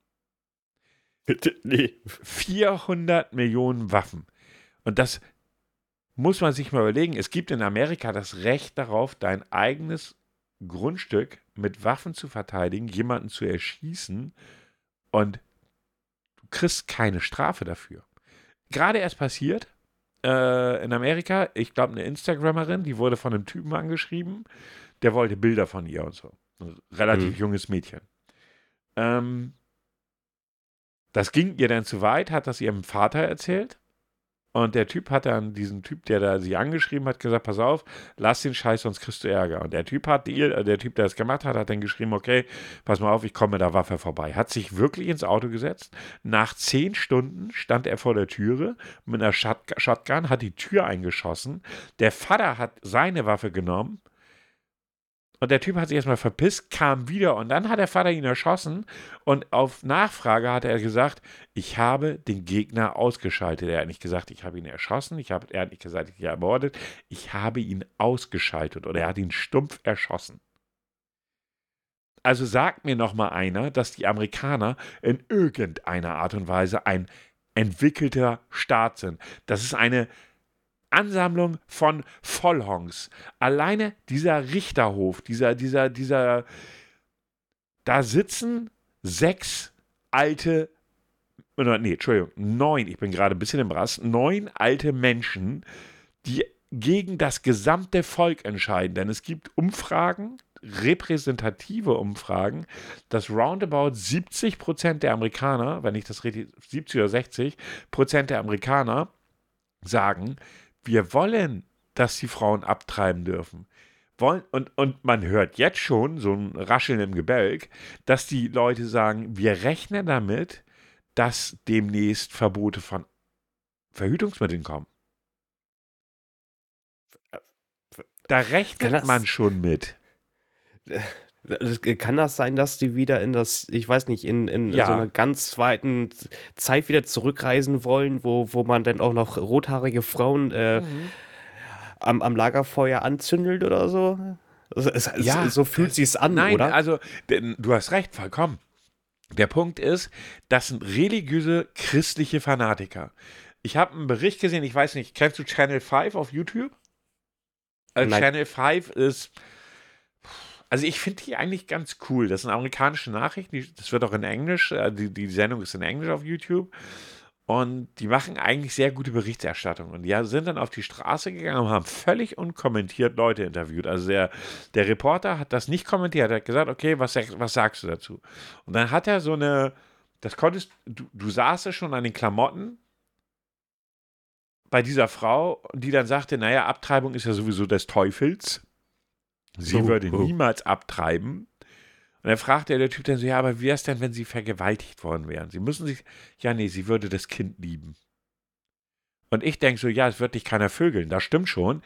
nee. 400 Millionen Waffen. Und das muss man sich mal überlegen. Es gibt in Amerika das Recht darauf, dein eigenes Grundstück mit Waffen zu verteidigen, jemanden zu erschießen und du kriegst keine Strafe dafür. Gerade erst passiert äh, in Amerika, ich glaube, eine Instagrammerin, die wurde von einem Typen angeschrieben, der wollte Bilder von ihr und so. Ein relativ mhm. junges Mädchen. Ähm, das ging ihr dann zu weit, hat das ihrem Vater erzählt. Und der Typ hat dann, diesen Typ, der da sie angeschrieben hat, gesagt, pass auf, lass den Scheiß, sonst kriegst du Ärger. Und der Typ hat, äh, der Typ, der das gemacht hat, hat dann geschrieben, okay, pass mal auf, ich komme mit der Waffe vorbei. Hat sich wirklich ins Auto gesetzt. Nach zehn Stunden stand er vor der Türe mit einer Shotgun, hat die Tür eingeschossen. Der Vater hat seine Waffe genommen und der Typ hat sich erstmal verpisst, kam wieder und dann hat der Vater ihn erschossen und auf Nachfrage hat er gesagt, ich habe den Gegner ausgeschaltet. Er hat nicht gesagt, ich habe ihn erschossen, ich habe, er hat nicht gesagt, ich habe ihn ermordet, ich habe ihn ausgeschaltet oder er hat ihn stumpf erschossen. Also sagt mir noch mal einer, dass die Amerikaner in irgendeiner Art und Weise ein entwickelter Staat sind. Das ist eine Ansammlung von Vollhongs. Alleine dieser Richterhof, dieser, dieser, dieser, da sitzen sechs alte, oder nee, Entschuldigung, neun, ich bin gerade ein bisschen im Rass, neun alte Menschen, die gegen das gesamte Volk entscheiden. Denn es gibt Umfragen, repräsentative Umfragen, dass roundabout 70 Prozent der Amerikaner, wenn ich das richtig, 70 oder 60 Prozent der Amerikaner sagen, wir wollen, dass die Frauen abtreiben dürfen. Wollen, und, und man hört jetzt schon so ein Rascheln im Gebälk, dass die Leute sagen, wir rechnen damit, dass demnächst Verbote von Verhütungsmitteln kommen. Da rechnet man schon mit. Kann das sein, dass die wieder in das, ich weiß nicht, in, in ja. so einer ganz zweiten Zeit wieder zurückreisen wollen, wo, wo man dann auch noch rothaarige Frauen äh, mhm. am, am Lagerfeuer anzündelt oder so? Es, ja, so fühlt sich an, nein, oder? Also, du hast recht, vollkommen. Der Punkt ist, das sind religiöse christliche Fanatiker. Ich habe einen Bericht gesehen, ich weiß nicht, kennst du Channel 5 auf YouTube? Also Channel 5 ist also ich finde die eigentlich ganz cool. Das sind amerikanische Nachrichten, das wird auch in Englisch, äh, die, die Sendung ist in Englisch auf YouTube. Und die machen eigentlich sehr gute Berichterstattung. Und die sind dann auf die Straße gegangen und haben völlig unkommentiert Leute interviewt. Also der, der Reporter hat das nicht kommentiert. Er hat gesagt, okay, was, was sagst du dazu? Und dann hat er so eine, das konntest, du, du saßt schon an den Klamotten bei dieser Frau, die dann sagte, naja, Abtreibung ist ja sowieso des Teufels. Sie würde oh. niemals abtreiben. Und dann fragte der Typ dann so, ja, aber wie wäre es denn, wenn sie vergewaltigt worden wären? Sie müssen sich, ja, nee, sie würde das Kind lieben. Und ich denke so, ja, es wird dich keiner vögeln, das stimmt schon.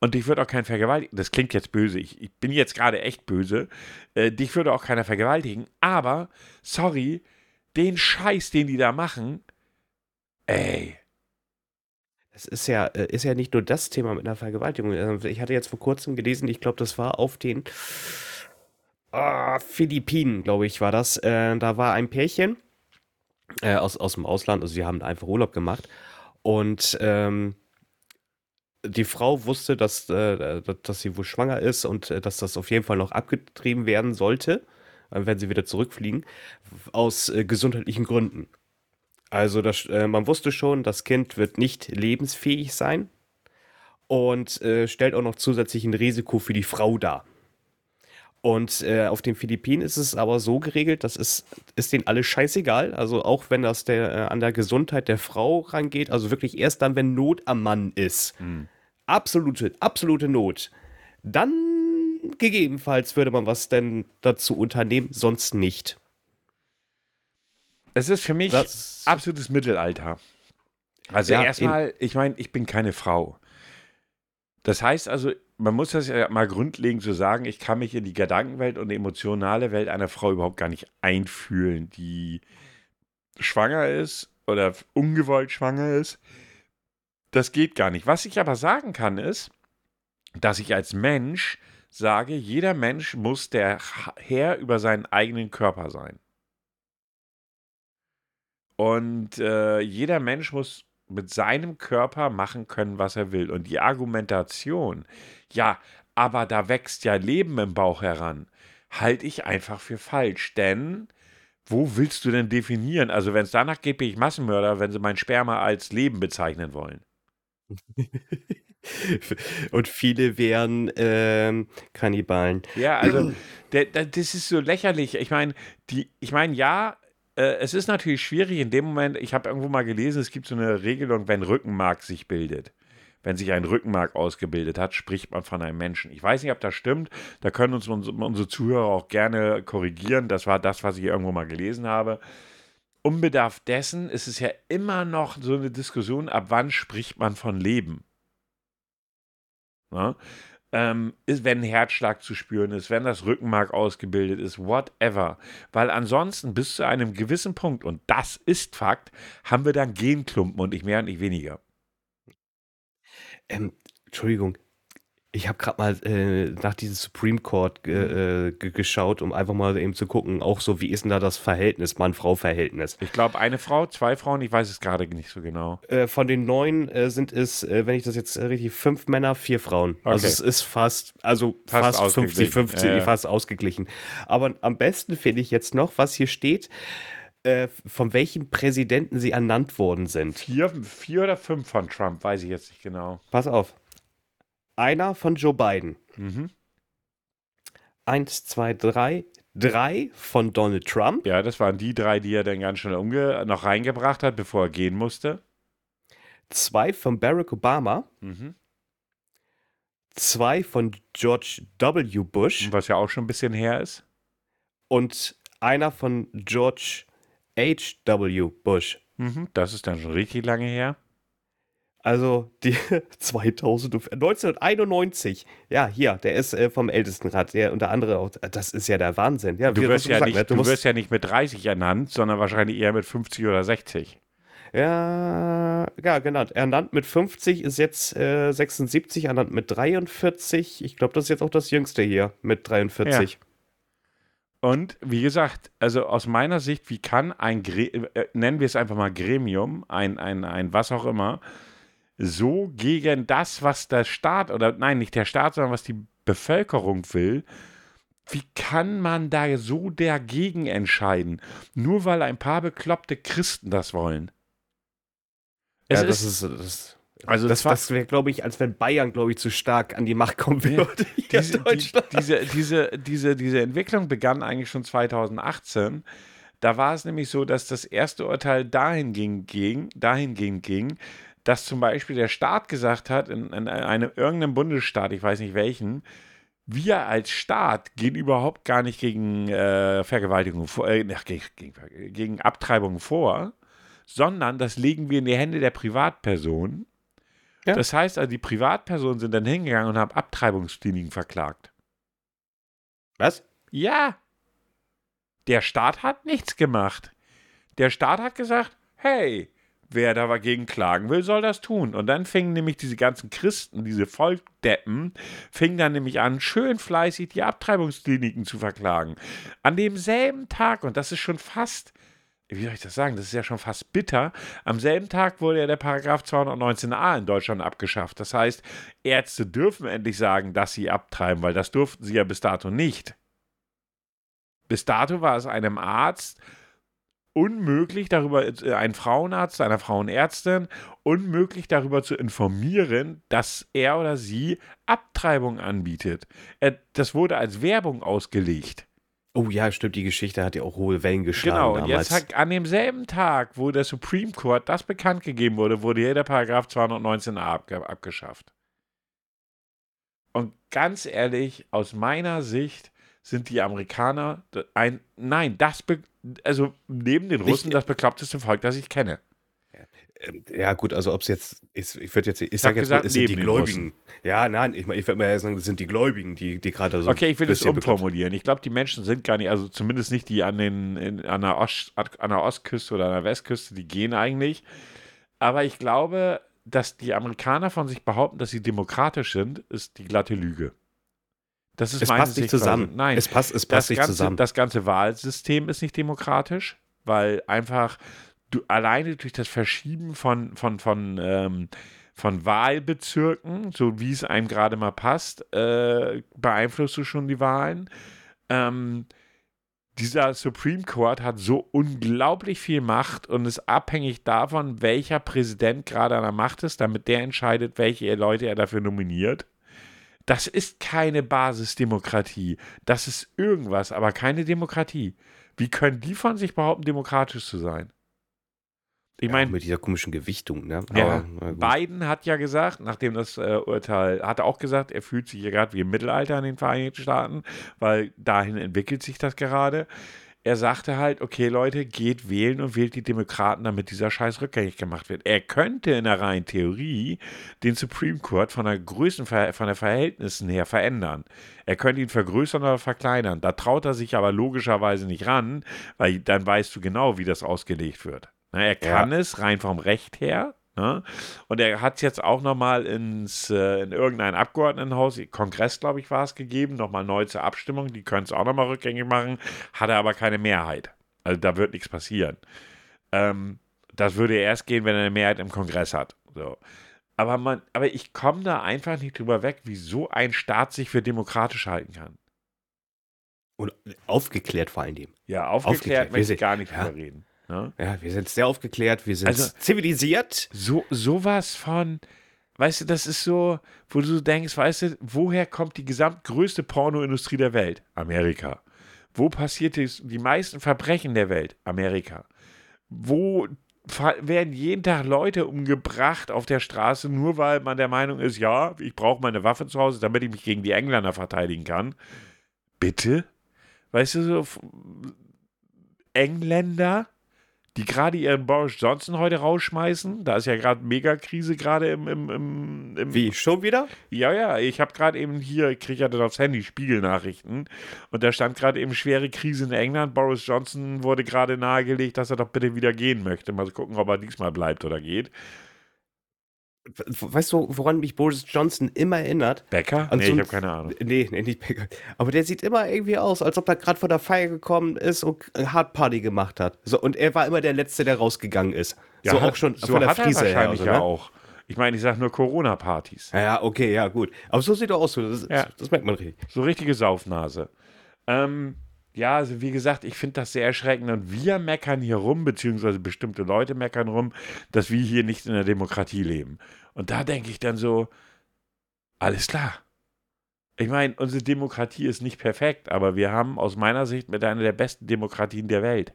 Und dich wird auch kein vergewaltigen. Das klingt jetzt böse, ich, ich bin jetzt gerade echt böse. Äh, dich würde auch keiner vergewaltigen. Aber, sorry, den Scheiß, den die da machen, ey, es ist ja, äh, ist ja nicht nur das Thema mit einer Vergewaltigung. Also, ich hatte jetzt vor kurzem gelesen, ich glaube, das war auf den oh, Philippinen, glaube ich, war das. Äh, da war ein Pärchen äh, aus, aus dem Ausland, also sie haben einfach Urlaub gemacht. Und ähm, die Frau wusste, dass, äh, dass sie wohl schwanger ist und äh, dass das auf jeden Fall noch abgetrieben werden sollte, äh, wenn sie wieder zurückfliegen, aus gesundheitlichen Gründen. Also das, äh, man wusste schon, das Kind wird nicht lebensfähig sein und äh, stellt auch noch zusätzlich ein Risiko für die Frau dar. Und äh, auf den Philippinen ist es aber so geregelt, das ist, ist denen alles scheißegal. Also auch wenn das der, äh, an der Gesundheit der Frau rangeht, also wirklich erst dann, wenn Not am Mann ist. Hm. Absolute, absolute Not. Dann gegebenenfalls würde man was denn dazu unternehmen, sonst nicht. Es ist für mich Das- absolutes Mittelalter. Also Ja, erstmal, ich meine, ich bin keine Frau. Das heißt also, man muss das ja mal grundlegend so sagen, ich kann mich in die Gedankenwelt und die emotionale Welt einer Frau überhaupt gar nicht einfühlen, die schwanger ist oder ungewollt schwanger ist. Das geht gar nicht. Was ich aber sagen kann, ist, dass ich als Mensch sage, jeder Mensch muss der Herr über seinen eigenen Körper sein. Und äh, jeder Mensch muss mit seinem Körper machen können, was er will. Und die Argumentation, ja, aber da wächst ja Leben im Bauch heran, halte ich einfach für falsch. Denn wo willst du denn definieren? Also, wenn es danach geht, bin ich Massenmörder, wenn sie mein Sperma als Leben bezeichnen wollen. Und viele wären ähm, Kannibalen. Ja, also der, der, das ist so lächerlich. Ich meine, die, ich meine, ja, es ist natürlich schwierig in dem Moment. Ich habe irgendwo mal gelesen, es gibt so eine Regelung, wenn Rückenmark sich bildet. Wenn sich ein Rückenmark ausgebildet hat, spricht man von einem Menschen. Ich weiß nicht, ob das stimmt. Da können uns unsere, Zuhörer auch gerne korrigieren. Das war das, was ich irgendwo mal gelesen habe. Unbedarf dessen ist es ja immer noch so eine Diskussion, ab wann spricht man von Leben. Ja? Ähm, ist, wenn ein Herzschlag zu spüren ist, wenn das Rückenmark ausgebildet ist, whatever. Weil ansonsten bis zu einem gewissen Punkt, und das ist Fakt, haben wir dann Genklumpen und nicht mehr und nicht weniger. Ähm, Entschuldigung, ich habe gerade mal äh, nach diesem Supreme Court äh, ge geschaut, um einfach mal eben zu gucken, auch so, wie ist denn da das Verhältnis, Mann-Frau-Verhältnis? Ich glaube, eine Frau, zwei Frauen, ich weiß es gerade nicht so genau. Äh, von den neun äh, sind es, äh, wenn ich das jetzt äh, richtig, fünf Männer, vier Frauen. Also Okay. es ist fast, also Fast fast, ausgeglichen. 50-50, Ja, fast ausgeglichen. Aber am besten finde ich jetzt noch, was hier steht, äh, von welchem Präsidenten sie ernannt worden sind. Vier, vier oder fünf von Trump, weiß ich jetzt nicht genau. Pass auf. Einer von Joe Biden. Mhm. Eins, zwei, drei. Drei von Donald Trump. Ja, das waren die drei, die er dann ganz schnell umge noch reingebracht hat, bevor er gehen musste. Zwei von Barack Obama. Mhm. Zwei von George W. Bush. Was ja auch schon ein bisschen her ist. Und einer von George H.W. Bush. Mhm. Das ist dann schon richtig lange her. Also die 2000, 1991. Ja, hier, der ist äh, vom Ältestenrat, der unter anderem auch, das ist ja der Wahnsinn. Ja, Du wirst, du ja gesagt nicht, hast, du musst- wirst ja nicht mit 30 ernannt, sondern wahrscheinlich eher mit 50 oder 60. Ja, ja, genannt. Ernannt mit 50 ist jetzt äh, 76, ernannt mit 43. Ich glaube, das ist jetzt auch das Jüngste hier mit 43. Und wie gesagt, also aus meiner Sicht, wie kann ein, Gre äh, nennen wir es einfach mal Gremium, ein, ein, ein was auch immer, so gegen das, was der Staat, oder nein, nicht der Staat, sondern was die Bevölkerung will, wie kann man da so dagegen entscheiden? Nur weil ein paar bekloppte Christen das wollen. Es Ja, das ist, ist, das, also das, das wäre, glaube ich, als wenn Bayern, glaube ich, zu stark an die Macht kommen Ja, würde. in diese, die, diese, diese, diese, diese Entwicklung begann eigentlich schon 2018. Da war es nämlich so, dass das erste Urteil dahingehend ging, dahingehend ging dass zum Beispiel der Staat gesagt hat, in, in einem irgendeinem Bundesstaat, ich weiß nicht welchen, wir als Staat gehen überhaupt gar nicht gegen äh, Vergewaltigung vor, äh, gegen, gegen, gegen Abtreibung vor, sondern das legen wir in die Hände der Privatpersonen. Ja. Das heißt also, die Privatpersonen sind dann hingegangen und haben Abtreibungskliniken verklagt. Was? Ja. Der Staat hat nichts gemacht. Der Staat hat gesagt, hey, wer da dagegen klagen will, soll das tun. Und dann fingen nämlich diese ganzen Christen, diese Volkdeppen, fingen dann nämlich an, schön fleißig die Abtreibungskliniken zu verklagen. An demselben Tag, und das ist schon fast, wie soll ich das sagen, das ist ja schon fast bitter, am selben Tag wurde ja der Paragraph 219a in Deutschland abgeschafft. Das heißt, Ärzte dürfen endlich sagen, dass sie abtreiben, weil das durften sie ja bis dato nicht. Bis dato war es einem Arzt unmöglich darüber, äh, ein Frauenarzt, einer Frauenärztin, unmöglich darüber zu informieren, dass er oder sie Abtreibung anbietet. Er, das wurde als Werbung ausgelegt. Oh ja, stimmt, die Geschichte hat ja auch hohe Wellen geschlagen Genau, und damals. jetzt hat an demselben Tag, wo der Supreme Court das bekannt gegeben wurde, wurde hier der Paragraph 219a abge abgeschafft. Und ganz ehrlich, aus meiner Sicht sind die Amerikaner ein, nein, das, also neben den Russen, Nicht- das bekloppteste Volk, das ich kenne. Ähm, Ja, gut, also ob es jetzt ist, ich würde jetzt, ich hab sage jetzt gesagt, es sind die Gläubigen. Ja, nein, ich, ich würde mal eher sagen, es sind die Gläubigen, die, die gerade so. Okay, ich will es bekloppt- umformulieren. Ich glaube, die Menschen sind gar nicht, also zumindest nicht die an, den, in, an, der Ost, an der Ostküste oder an der Westküste, die gehen eigentlich. Aber ich glaube, dass die Amerikaner von sich behaupten, dass sie demokratisch sind, ist die glatte Lüge. Das ist Es passt nicht zusammen. Nein, Es passt, es passt nicht ganze, zusammen. das ganze Wahlsystem ist nicht demokratisch, weil einfach du alleine durch das Verschieben von, von, von, ähm, von Wahlbezirken, so wie es einem gerade mal passt, äh, beeinflusst du schon die Wahlen. Ähm, dieser Supreme Court hat so unglaublich viel Macht und ist abhängig davon, welcher Präsident gerade an der Macht ist, damit der entscheidet, welche Leute er dafür nominiert. Das ist keine Basisdemokratie. Das ist irgendwas, aber keine Demokratie. Wie können die von sich behaupten, demokratisch zu sein? Ich ja, meine, mit dieser komischen Gewichtung, ne? ja, Aber. Biden hat ja gesagt, nachdem das äh, Urteil, hat er auch gesagt, er fühlt sich hier gerade wie im Mittelalter in den Vereinigten Staaten, weil dahin entwickelt sich das gerade. Er sagte halt, okay Leute, geht wählen und wählt die Demokraten, damit dieser Scheiß rückgängig gemacht wird. Er könnte in der reinen Theorie den Supreme Court von der Größen, von der Verhältnissen her verändern. Er könnte ihn vergrößern oder verkleinern. Da traut er sich aber logischerweise nicht ran, weil dann weißt du genau, wie das ausgelegt wird. Na, er kann es rein vom Recht her. Ne? Und er hat es jetzt auch nochmal ins äh, in irgendein Abgeordnetenhaus, Kongress, glaube ich, war es gegeben, nochmal neu zur Abstimmung. Die können es auch nochmal rückgängig machen, hat er aber keine Mehrheit. Also da wird nichts passieren. Ähm, das würde erst gehen, wenn er eine Mehrheit im Kongress hat. So. Aber, man, aber ich komme da einfach nicht drüber weg, wie so ein Staat sich für demokratisch halten kann. Und aufgeklärt vor allen Dingen. Ja, aufgeklärt, Aufgeklärt, möchte ich gar nicht ja. drüber reden. Ne? Ja, wir sind sehr aufgeklärt, wir sind Also- zivilisiert. so sowas von, weißt du, das ist so, wo du denkst, weißt du, woher kommt die gesamtgrößte Pornoindustrie der Welt? Amerika. Wo passiert die, meisten Verbrechen der Welt? Amerika. Wo werden jeden Tag Leute umgebracht auf der Straße, nur weil man der Meinung ist, ja, ich brauche meine Waffe zu Hause, damit ich mich gegen die Engländer verteidigen kann? Bitte? Weißt du, so Engländer, die gerade ihren Boris Johnson heute rausschmeißen. Da ist ja gerade Megakrise gerade im, im, im, im Wie, schon wieder? Ja, ja, ich habe gerade eben hier, ich kriege ja dann aufs Handy Spiegelnachrichten und da stand gerade eben schwere Krise in England. Boris Johnson wurde gerade nahegelegt, dass er doch bitte wieder gehen möchte. Mal gucken, ob er diesmal bleibt oder geht. Weißt du, woran mich Boris Johnson immer erinnert? Becker? An nee, so ich habe keine Ahnung. Nee, nee, nicht Becker. Aber der sieht immer irgendwie aus, als ob er gerade von der Feier gekommen ist und Hardparty gemacht hat. So, und er war immer der Letzte, der rausgegangen ist. so hat- auch schon so von der er Frise her. wahrscheinlich So, ja ne? auch. Ich meine, ich sage nur Corona-Partys. Ja, ja, okay, ja, gut. Aber so sieht er aus. Das, Ja. das merkt man richtig. So richtige Saufnase. Ähm, ja, also wie gesagt, ich finde das sehr erschreckend und wir meckern hier rum, beziehungsweise bestimmte Leute meckern rum, dass wir hier nicht in der Demokratie leben. Und da denke ich dann so, alles klar. Ich meine, unsere Demokratie ist nicht perfekt, aber wir haben aus meiner Sicht mit einer der besten Demokratien der Welt.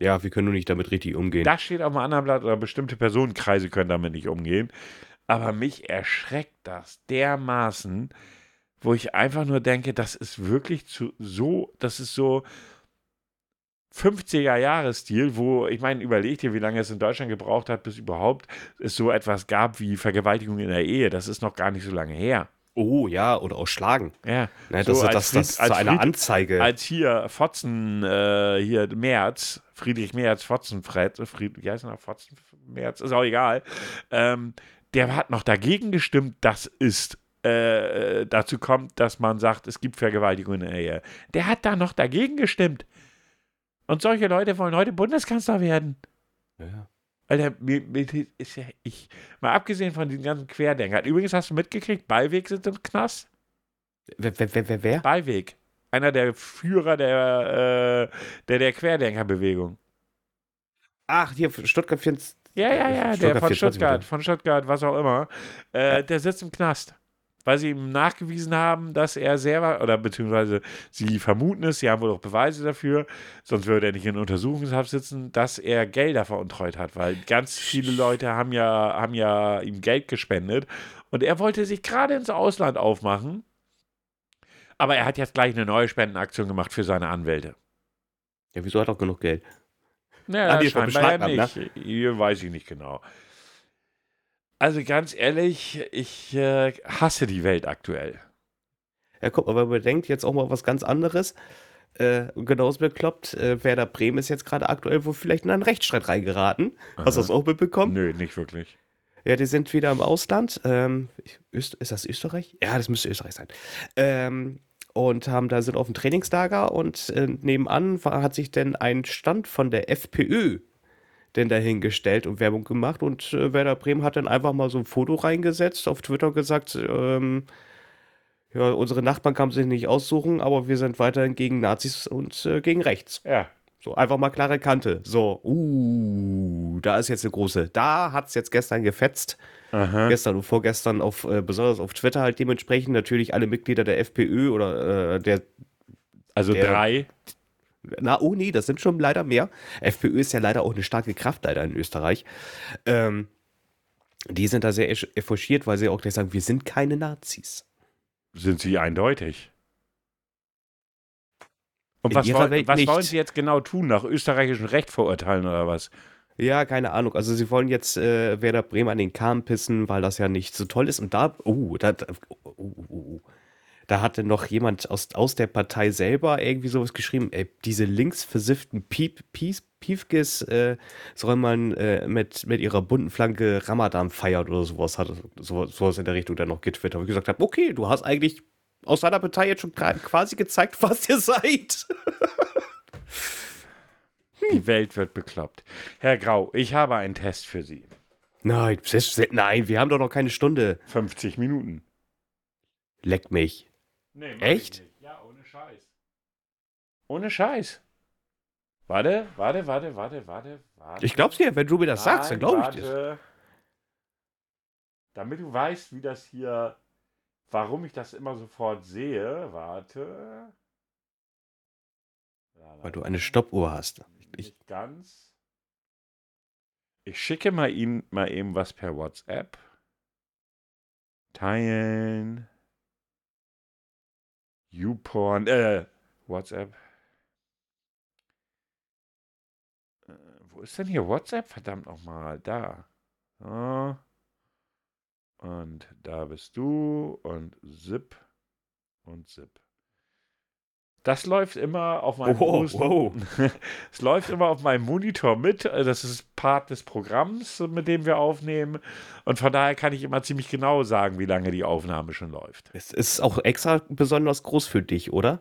Ja, wir können nur nicht damit richtig umgehen. Das steht auf einem anderen Blatt oder bestimmte Personenkreise können damit nicht umgehen. Aber mich erschreckt das dermaßen, wo ich einfach nur denke, das ist wirklich zu, so, das ist so 50er-Jahre-Stil, wo, ich meine, überlegt dir, wie lange es in Deutschland gebraucht hat, bis überhaupt es so etwas gab wie Vergewaltigung in der Ehe. Das ist noch gar nicht so lange her. oh ja, oder auch schlagen. Ja. Ne, So das, als das, Fried- das, zu einer Fried- Anzeige. Als hier Fotzen, äh, hier Merz, Friedrich Merz, Fotzenfred, Fried, wie heißt er noch, Fotzen, Merz, ist auch egal, ähm, der hat noch dagegen gestimmt, dass es äh, dazu kommt, dass man sagt, es gibt Vergewaltigung in der Ehe. Der hat da noch dagegen gestimmt. Und solche Leute wollen heute Bundeskanzler werden. ja. Alter, mir, mir ist ja, ich, mal abgesehen von diesen ganzen Querdenkern. Übrigens hast du mitgekriegt, Ballweg sind im Knast. Wer, wer, wer, wer? Ballweg. einer der Führer der, äh, der, der Querdenkerbewegung. Ach, hier, Stuttgart 24. Ja, ja, ja, Stuttgart der von 24 Stuttgart, von Stuttgart, was auch immer. Äh, Ja. Der sitzt im Knast. Weil sie ihm nachgewiesen haben, dass er selber, oder beziehungsweise sie vermuten es, sie haben wohl auch Beweise dafür, sonst würde er nicht in Untersuchungshaft sitzen, dass er Gelder veruntreut hat, weil ganz viele Leute haben ja, haben ja ihm Geld gespendet und er wollte sich gerade ins Ausland aufmachen, aber er hat jetzt gleich eine neue Spendenaktion gemacht für seine Anwälte. Ja, wieso hat er auch genug Geld? Naja, Ah, scheinbar ja beschlagnahmt, nicht. Hier weiß ich nicht genau. Also ganz ehrlich, ich äh, hasse die Welt aktuell. Ja, guck mal, wenn man denkt, jetzt auch mal was ganz anderes. Äh, genauso bekloppt, äh, Werder Bremen ist jetzt gerade aktuell wohl vielleicht in einen Rechtsstreit reingeraten. Hast du das auch mitbekommen? Nö, nicht wirklich. Ja, die sind wieder im Ausland. Ähm, Öst ist das Österreich? Ja, das müsste Österreich sein. Ähm, und haben da sind auf dem Trainingslager und äh, nebenan war, hat sich denn ein Stand von der FPÖ denn dahingestellt und Werbung gemacht und äh, Werder Bremen hat dann einfach mal so ein Foto reingesetzt auf Twitter gesagt, ähm, ja, unsere Nachbarn kann man sich nicht aussuchen, aber wir sind weiterhin gegen Nazis und äh, gegen rechts. Ja. So, einfach mal klare Kante. So, uh, da ist jetzt eine große. Da hat es jetzt gestern gefetzt. Aha. Gestern und vorgestern auf, äh, besonders auf Twitter halt dementsprechend natürlich alle Mitglieder der FPÖ oder äh, der, Also Der- drei. Na oh nee, das sind schon leider mehr. FPÖ ist ja leider auch eine starke Kraft leider in Österreich. Ähm, die sind da sehr eff- efforschiert, weil sie auch gleich sagen, wir sind keine Nazis. Sind sie eindeutig. Und was, ihrer woll, Welt was wollen sie jetzt genau tun? Nach österreichischem Recht verurteilen oder was? Ja, keine Ahnung. Also sie wollen jetzt äh, Werder Bremen an den Kahn pissen, weil das ja nicht so toll ist. Und da, oh, da, da- oh, oh, oh. Da hatte noch jemand aus, aus der Partei selber irgendwie sowas geschrieben, ey, diese linksversifften Piep, Pies, Piefkes äh, soll man äh, mit, mit ihrer bunten Flanke Ramadan feiern oder sowas, hat so, sowas in der Richtung dann noch getwittert. Wo ich gesagt habe, okay, du hast eigentlich aus deiner Partei jetzt schon quasi gezeigt, was ihr seid. Die Welt wird bekloppt. Herr Grau, ich habe einen Test für Sie. Nein, nein, wir haben doch noch keine Stunde. 50 Minuten. Leck mich. Nee, Echt? Ja, ohne Scheiß. Ohne Scheiß. Warte, warte, warte, warte, warte, warte. Ich glaub's dir, wenn du mir das sagst, dann glaube ich dir. Damit du weißt, wie das hier, warum ich das immer sofort sehe. Warte. Weil du eine Stoppuhr hast. Ich, Nicht ganz. Ich schicke mal Ihnen mal eben was per WhatsApp. Teilen. YouPorn, äh, WhatsApp. Äh, wo ist denn hier WhatsApp? Verdammt nochmal, da. So. Und da bist du und Zip und Zip. Das läuft immer auf meinem Wow, wow. Es läuft immer auf meinem Monitor mit. Also Das ist Part des Programms, mit dem wir aufnehmen. Und von daher kann ich immer ziemlich genau sagen, wie lange die Aufnahme schon läuft. es ist auch extra besonders groß für dich, oder?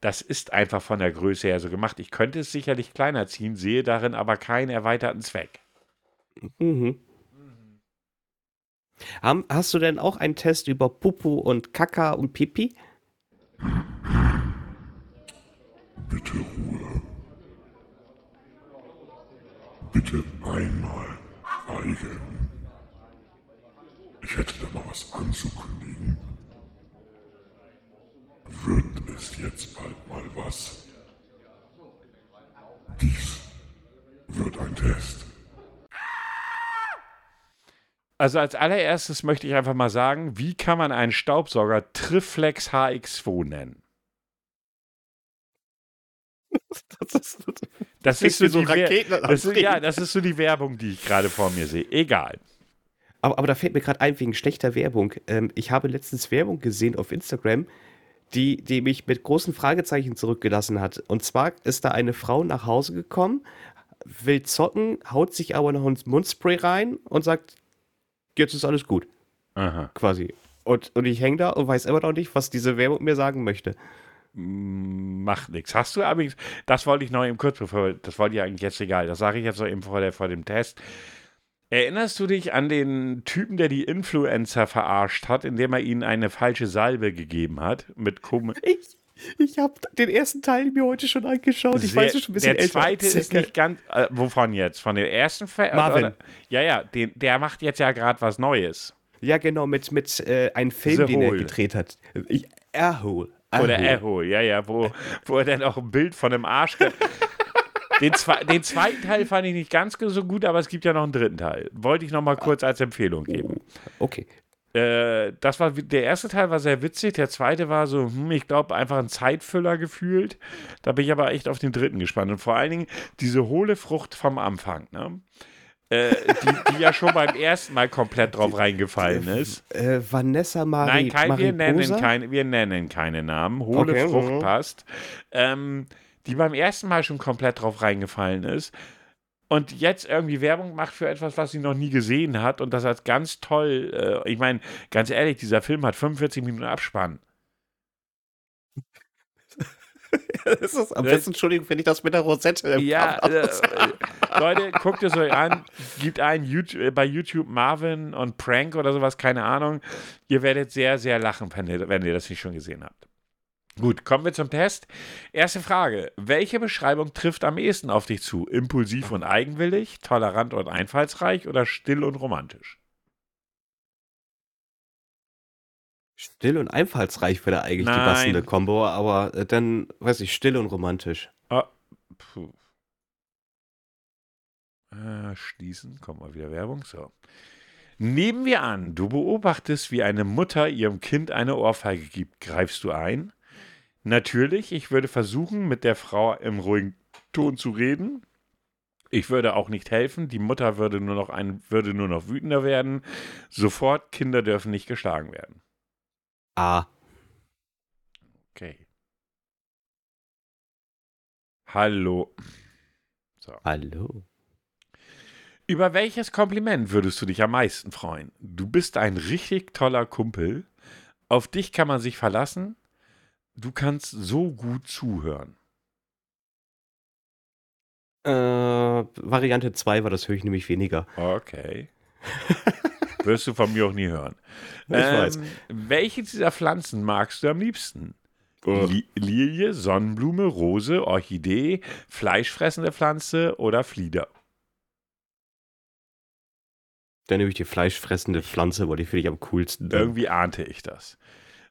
Das ist einfach von der Größe her so gemacht. Ich könnte es sicherlich kleiner ziehen, sehe darin aber keinen erweiterten Zweck. Mhm. Hast du denn auch einen Test über Pupu und Kaka und Pipi? Bitte Ruhe. Bitte einmal schweigen. Ich hätte da mal was anzukündigen. Wird es jetzt bald mal was? Dies wird ein Test. Also als allererstes möchte ich einfach mal sagen, wie kann man einen Staubsauger Triflex HX2 nennen? Das ist, Das ist so, die Raketen das ist, ja, das ist so die Werbung, die ich gerade vor mir sehe. Egal. aber, aber da fällt mir gerade ein, wegen schlechter Werbung. Ähm, ich habe letztens Werbung gesehen auf Instagram, die, die mich mit großen Fragezeichen zurückgelassen hat. Und zwar ist da eine Frau nach Hause gekommen, will zocken, haut sich aber noch ins Mundspray rein und sagt, jetzt ist alles gut. Aha. quasi. Und, und ich hänge da und weiß immer noch nicht, was diese Werbung mir sagen möchte. Macht nichts. Hast du übrigens, das wollte ich noch eben kurz bevor, das wollte ich eigentlich jetzt egal, das sage ich jetzt noch eben vor, der, vor dem Test. Erinnerst du dich an den Typen, der die Influencer verarscht hat, indem er ihnen eine falsche Salbe gegeben hat? Mit Kom Ich, Ich habe den ersten Teil mir heute schon angeschaut. Ich Sehr- weiß es schon ein bisschen der älter. zweite ist Sehr nicht ganz. Äh, wovon jetzt? Von dem ersten Film? Marvin. Ja, ja, den, der macht jetzt ja gerade was Neues. Ja, genau, mit, mit äh, einem Film, The den er Hole. gedreht hat. Ich, Airhole. Oder Airhole. Echo, ja, ja, wo, wo er dann auch ein Bild von einem Arsch. Den, zwe den zweiten Teil fand ich nicht ganz so gut, aber es gibt ja noch einen dritten Teil. Wollte ich noch mal kurz als Empfehlung geben. Okay. Äh, das war der erste Teil war sehr witzig, der zweite war so, hm, ich glaube, einfach ein Zeitfüller gefühlt. Da bin ich aber echt auf den dritten gespannt. Und vor allen Dingen diese hohle Frucht vom Anfang, ne? Äh, die, die ja schon beim ersten Mal komplett drauf reingefallen ist. Äh, Vanessa Mari Nein, kein, wir, nennen keine, wir nennen keine Namen. Hohle Okay, Frucht mhm. passt. Ähm, die beim ersten Mal schon komplett drauf reingefallen ist. Und jetzt irgendwie Werbung macht für etwas, was sie noch nie gesehen hat. Und das als ganz toll. Äh, ich meine, ganz ehrlich, dieser Film hat 45 Minuten Abspann. das ist am besten, Entschuldigung, wenn ich das mit der Rosette im Ja, äh, äh, Leute, guckt es euch an. Gibt ein YouTube, äh, bei YouTube Marvin und Prank oder sowas, keine Ahnung. Ihr werdet sehr, sehr lachen, wenn ihr, wenn ihr das nicht schon gesehen habt. Gut, kommen wir zum Test. Erste Frage. Welche Beschreibung trifft am ehesten auf dich zu? Impulsiv und eigenwillig, tolerant und einfallsreich oder still und romantisch? Still und einfallsreich wäre eigentlich Nein. die passende Kombo, aber äh, dann, weiß ich, still und romantisch. Ah, puh. Äh, schließen, kommt mal wieder Werbung. So. Nehmen wir an, du beobachtest, wie eine Mutter ihrem Kind eine Ohrfeige gibt. Greifst du ein? Natürlich, ich würde versuchen, mit der Frau im ruhigen Ton zu reden. Ich würde auch nicht helfen. Die Mutter würde nur noch ein, würde nur noch wütender werden. Sofort, Kinder dürfen nicht geschlagen werden. Ah, Okay. Hallo. So. hallo. Über welches Kompliment würdest du dich am meisten freuen? Du bist ein richtig toller Kumpel. Auf dich kann man sich verlassen. Du kannst so gut zuhören. Äh, Variante 2 war das höre ich nämlich weniger. Okay. Wirst du von mir auch nie hören. Ich weiß. Welche dieser Pflanzen magst du am liebsten? Oh. Li Lilie, Sonnenblume, Rose, Orchidee, fleischfressende Pflanze oder Flieder? Dann nehme ich die fleischfressende Pflanze, weil die finde ich am coolsten. Irgendwie ahnte ich das.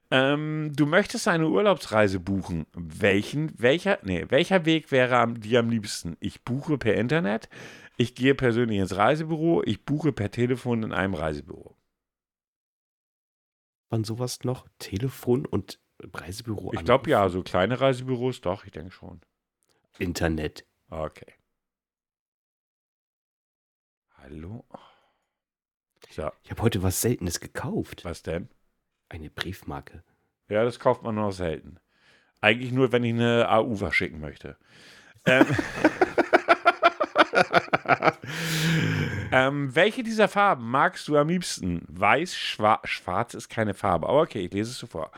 Ähm, du möchtest eine Urlaubsreise buchen. Welchen, welcher, nee, welcher Weg wäre am, dir am liebsten? Ich buche per Internet, ich gehe persönlich ins Reisebüro, ich buche per Telefon in einem Reisebüro. Wann sowas noch? Telefon und Reisebüro. Ich glaube ja, so kleine Reisebüros, doch, ich denke schon. Internet. Okay. Hallo? So, Ich habe heute was Seltenes gekauft. was denn? Eine Briefmarke. Ja, das kauft man nur selten. Eigentlich nur, wenn ich eine AU verschicken möchte. Ähm, ähm, welche dieser Farben magst du am liebsten? Weiß, schwarz, schwarz ist keine Farbe, aber okay, ich lese es so vor.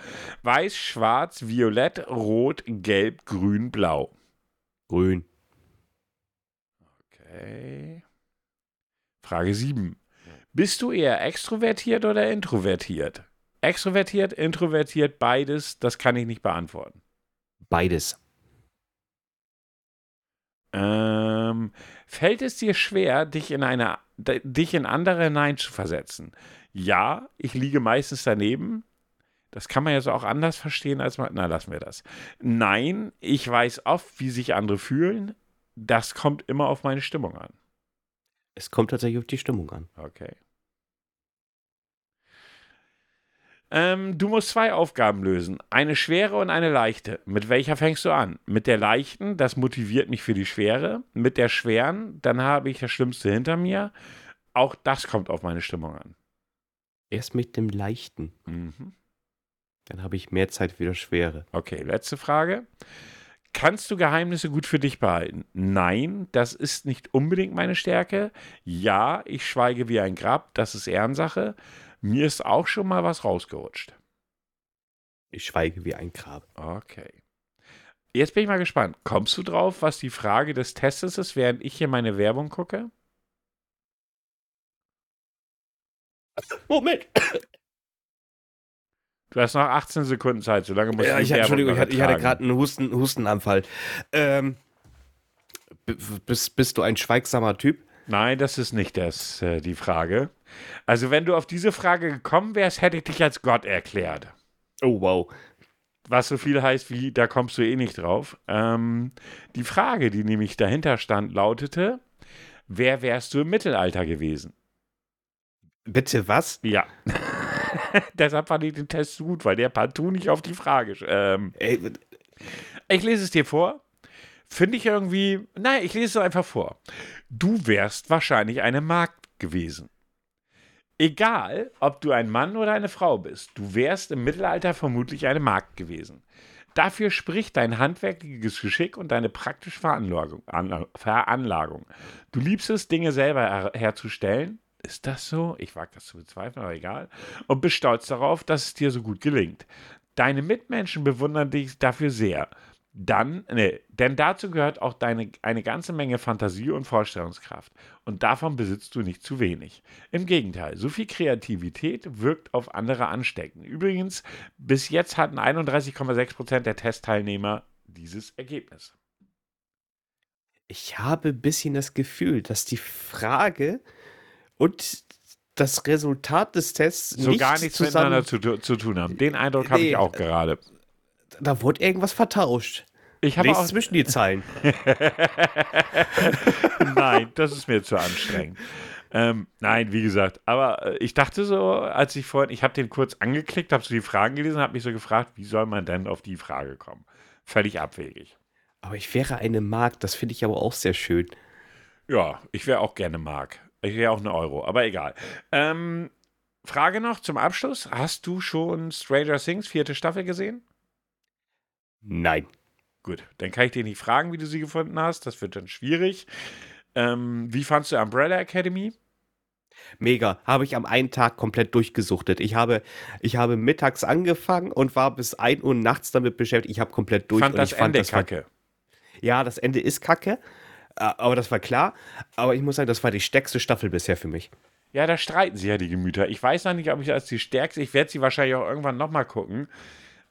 Weiß, schwarz, violett, rot, gelb, grün, blau. Grün. Okay. Frage 7. Bist du eher extrovertiert oder introvertiert? Extrovertiert, introvertiert, beides, das kann ich nicht beantworten. Beides. Ähm, fällt es dir schwer, dich in eine, dich in andere hineinzuversetzen? Ja, ich liege meistens daneben. Das kann man ja so auch anders verstehen als man. Na, lassen wir das. Nein, ich weiß oft, wie sich andere fühlen. Das kommt immer auf meine Stimmung an. Es kommt tatsächlich auf die Stimmung an. Okay. Ähm, du musst zwei Aufgaben lösen. Eine schwere und eine leichte. Mit welcher fängst du an? Mit der leichten, das motiviert mich für die schwere. Mit der schweren, dann habe ich das Schlimmste hinter mir. Auch das kommt auf meine Stimmung an. Erst mit dem Leichten. Mhm. Dann habe ich mehr Zeit für das Schwere. Okay, letzte Frage. Kannst du Geheimnisse gut für dich behalten? Nein, das ist nicht unbedingt meine Stärke. Ja, ich schweige wie ein Grab, das ist Ehrensache. Mir ist auch schon mal was rausgerutscht. Ich schweige wie ein Grab. Okay. Jetzt bin ich mal gespannt. Kommst du drauf, was die Frage des Testes ist, während ich hier meine Werbung gucke? Moment. Du hast noch 18 Sekunden Zeit, solange musst Ja, du ich, hatte- Entschuldigung, ich hatte, hatte gerade einen Husten, Hustenanfall. Ähm, bist, bist du ein schweigsamer Typ? Nein, das ist nicht das, äh, die Frage. Also, wenn du auf diese Frage gekommen wärst, hätte ich dich als Gott erklärt. Oh, wow. Was so viel heißt wie, da kommst du eh nicht drauf. Ähm, die Frage, die nämlich dahinter stand, lautete: Wer wärst du im Mittelalter gewesen? Bitte was? Ja. Deshalb fand ich den Test so gut, weil der partout nicht auf die Frage. Ähm, ich lese es dir vor. Finde ich irgendwie. Nein, ich lese es einfach vor. Du wärst wahrscheinlich eine Magd gewesen. Egal, ob du ein Mann oder eine Frau bist, du wärst im Mittelalter vermutlich eine Magd gewesen. Dafür spricht dein handwerkliches Geschick und deine praktische Veranlagung. Anla- Veranlagung. Du liebst es, Dinge selber her herzustellen. Ist das so? Ich wage das zu bezweifeln, aber egal. Und bist stolz darauf, dass es dir so gut gelingt. Deine Mitmenschen bewundern dich dafür sehr. Dann, nee, denn dazu gehört auch deine, eine ganze Menge Fantasie und Vorstellungskraft. Und davon besitzt du nicht zu wenig. Im Gegenteil, so viel Kreativität wirkt auf andere ansteckend. Übrigens, bis jetzt hatten 31,6% der Testteilnehmer dieses Ergebnis. ich habe ein bisschen das Gefühl, dass die Frage und das Resultat des Tests So nicht gar nichts miteinander zu, zu tun haben. Den Eindruck habe Nee, ich auch gerade. Da wurde irgendwas vertauscht. Ich habe auch. zwischen die Zeilen. Nein, das ist mir zu anstrengend. Ähm, nein, wie gesagt, aber äh, ich dachte so, als ich vorhin, ich habe den kurz angeklickt, habe so die Fragen gelesen, habe mich so gefragt, wie soll man denn auf die Frage kommen? Völlig abwegig. Aber ich wäre eine Magd, das finde ich aber auch sehr schön. Ja, ich wäre auch gerne Mark. Ich wäre auch eine Euro, aber egal. Ähm, Frage noch zum Abschluss. Hast du schon Stranger Things vierte Staffel gesehen? Nein. Gut, dann kann ich dich nicht fragen, wie du sie gefunden hast. Das wird dann schwierig. Ähm, wie fandst du Umbrella Academy? Mega. Habe ich am einen Tag komplett durchgesuchtet. Ich habe, ich habe mittags angefangen und war bis 1 Uhr nachts damit beschäftigt. Ich habe komplett durch fand das ich fand Ende das kacke. Ja, das Ende ist kacke. Aber das war klar. Aber ich muss sagen, das war die stärkste Staffel bisher für mich. Ja, da streiten sich ja die Gemüter. Ich weiß noch nicht, ob ich als die stärkste, ich werde sie wahrscheinlich auch irgendwann nochmal gucken.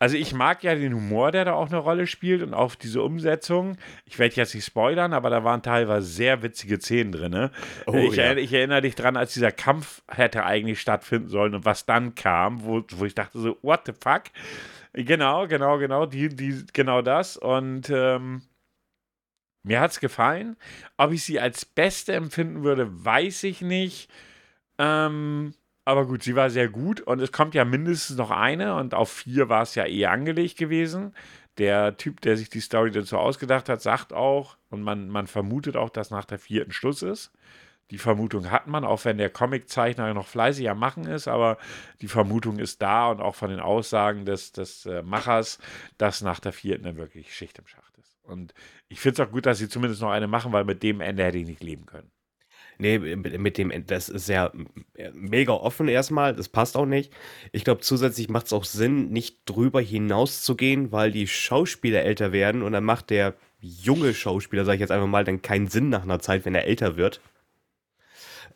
Also ich mag ja den Humor, der da auch eine Rolle spielt und auch diese Umsetzung. Ich werde jetzt nicht spoilern, aber da waren teilweise sehr witzige Szenen drin. Ne? Oh, ich, ja. ich erinnere dich dran, als dieser Kampf hätte eigentlich stattfinden sollen und was dann kam, wo, wo ich dachte so, what the fuck? Genau, genau, genau, die, die, genau das. Und ähm, mir hat es gefallen. Ob ich sie als beste empfinden würde, weiß ich nicht. Ähm, aber gut, sie war sehr gut und es kommt ja mindestens noch eine und auf vier war es ja eh angelegt gewesen. Der Typ, der sich die Story dazu ausgedacht hat, sagt auch, und man, man vermutet auch, dass nach der vierten Schluss ist. Die Vermutung hat man, auch wenn der Comiczeichner noch fleißig am Machen ist, aber die Vermutung ist da und auch von den Aussagen des, des äh, Machers, dass nach der vierten dann wirklich Schicht im Schacht. Und ich finde es auch gut, dass sie zumindest noch eine machen, weil mit dem Ende hätte ich nicht leben können. Nee, mit, dem, das ist ja äh, mega offen erstmal, das passt auch nicht. Ich glaube, zusätzlich macht es auch Sinn, nicht drüber hinaus zu gehen, weil die Schauspieler älter werden und dann macht der junge Schauspieler, sage ich jetzt einfach mal, dann keinen Sinn nach einer Zeit, wenn er älter wird.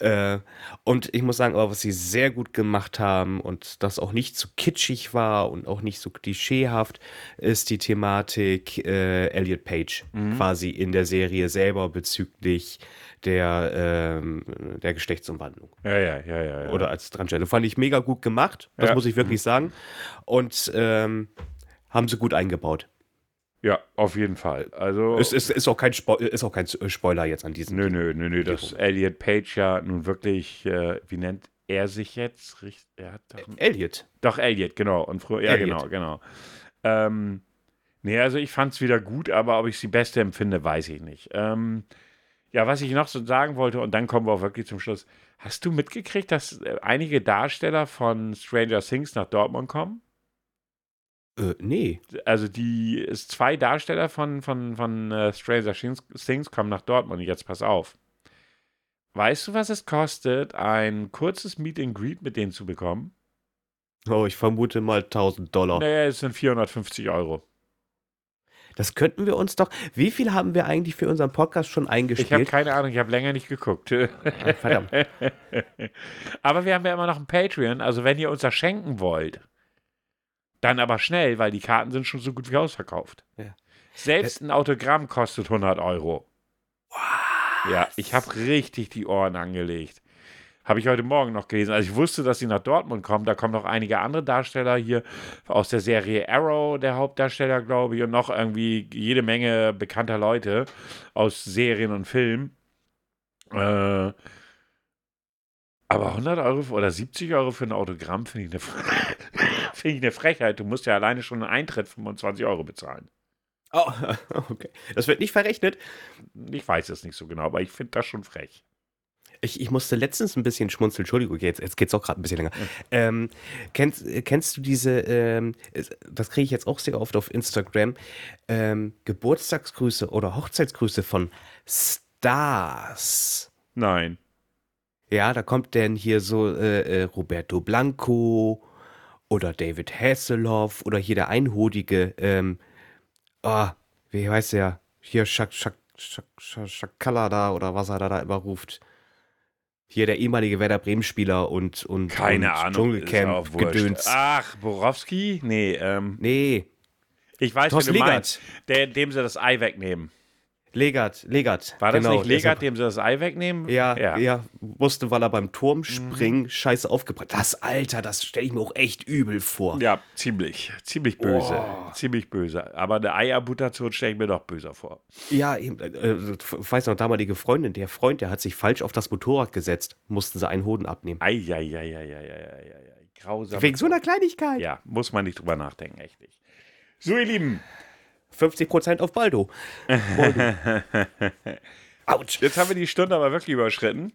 Äh, und ich muss sagen, aber was sie sehr gut gemacht haben und das auch nicht zu kitschig war und auch nicht so klischeehaft, ist die Thematik äh, Elliot Page quasi in der Serie selber bezüglich der, ähm, der Geschlechtsumwandlung Ja, ja, ja, ja. ja. oder als Transgender. Fand ich mega gut gemacht, das Ja. muss ich wirklich sagen. Und ähm, haben sie gut eingebaut. Ja, auf jeden Fall. Also, Es ist, ist, auch kein Spo ist auch kein Spoiler jetzt an diesem. nö, nö, nö, nö, dass Elliot Page ja nun wirklich, äh, wie nennt er sich jetzt? Er hat doch, Elliot. doch Elliot, genau. Und früher, ja, Elliot. genau, genau. Ähm, nee, also ich fand es wieder gut, aber ob ich sie beste empfinde, weiß ich nicht. Ähm, ja, was ich noch so sagen wollte, und dann kommen wir auch wirklich zum Schluss. Hast du mitgekriegt, dass äh, einige Darsteller von Stranger Things nach Dortmund kommen? Äh, nee. also die ist zwei Darsteller von, von, von äh, Stranger Things, kommen nach Dortmund. Jetzt pass auf. Weißt du, was es kostet, ein kurzes Meet and Greet mit denen zu bekommen? Oh, ich vermute mal 1000 Dollar. Naja, es sind 450 Euro. Das könnten wir uns doch. Wie viel haben wir eigentlich für unseren Podcast schon Ich habe eingespielt? keine Ahnung, ich habe länger nicht geguckt. Ah, verdammt. Aber wir haben ja immer noch ein Patreon, also wenn ihr uns das schenken wollt, Dann aber schnell, weil die Karten sind schon so gut wie ausverkauft. Ja. Selbst ein Autogramm kostet 100 Euro. Ja, ich habe richtig die Ohren angelegt. Habe ich heute Morgen noch gelesen. Also ich wusste, dass sie nach Dortmund kommen. Da kommen noch einige andere Darsteller hier aus der Serie Arrow, der Hauptdarsteller, glaube ich, und noch irgendwie jede Menge bekannter Leute aus Serien und Filmen. Äh, aber 100 Euro oder 70 Euro für ein Autogramm finde ich, eine, find ich eine Frechheit. Du musst ja alleine schon einen Eintritt 25 Euro bezahlen. Oh, okay. Das wird nicht verrechnet. Ich weiß es nicht so genau, aber ich finde das schon frech. Ich, ich musste letztens ein bisschen schmunzeln. Entschuldigung, jetzt, jetzt geht es auch gerade ein bisschen länger. Ähm, kennst, kennst du diese, ähm, das kriege ich jetzt auch sehr oft auf Instagram, ähm, Geburtstagsgrüße oder Hochzeitsgrüße von Stars? Nein. Ja, da kommt denn hier so äh, äh, Roberto Blanco oder David Hasselhoff oder hier der Einhodige, ähm, oh, wie heißt der? Hier Shak, Shak, Shak, Shak, Shakala da oder was er da, da immer ruft. Hier der ehemalige Werder Bremen-Spieler und, und, Keine und Ahnung. Dschungelcamp. Gedöns. Ach, Borowski? Nee, ähm, Nee, ich weiß, Thorsten wie du meinst. Der, dem sie das Ei wegnehmen. Legert, Legert. War das genau, nicht Legert, deshalb- dem sie das Ei wegnehmen? Ja, ja, ja. musste, weil er beim Mhm. Turmspringen scheiße aufgebracht. Das, Alter, das stelle ich mir auch echt übel vor. Ja, ziemlich. Ziemlich böse. Oh. Ziemlich böse. Aber eine Eiermutation stelle ich mir doch böser vor. Ja, eben, äh, ich weiß noch, damalige Freundin, der Freund, der hat sich falsch auf das Motorrad gesetzt, mussten sie einen Hoden abnehmen. Eieieiei. Grausam. Wegen so einer Kleinigkeit. Ja, muss man nicht drüber nachdenken, echt nicht. So, ihr Lieben, 50% auf Baldo. Autsch. Jetzt haben wir die Stunde aber wirklich überschritten.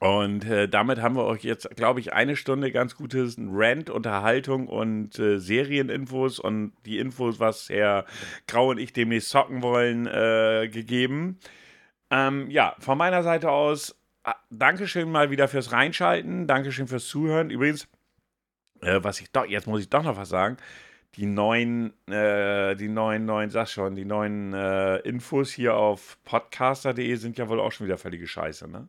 Und äh, damit haben wir euch jetzt, glaube ich, eine Stunde ganz gutes Rant, Unterhaltung und äh, Serieninfos und die Infos, was Herr Grau und ich demnächst zocken wollen, äh, gegeben. Ähm, ja, von meiner Seite aus, ah, Dankeschön mal wieder fürs Reinschalten, Dankeschön fürs Zuhören. Übrigens, äh, was ich doch, jetzt muss ich doch noch was sagen. Die neuen, äh, die neuen, neuen, sag schon, die neuen äh, Infos hier auf podcaster.de sind ja wohl auch schon wieder völlige Scheiße, ne?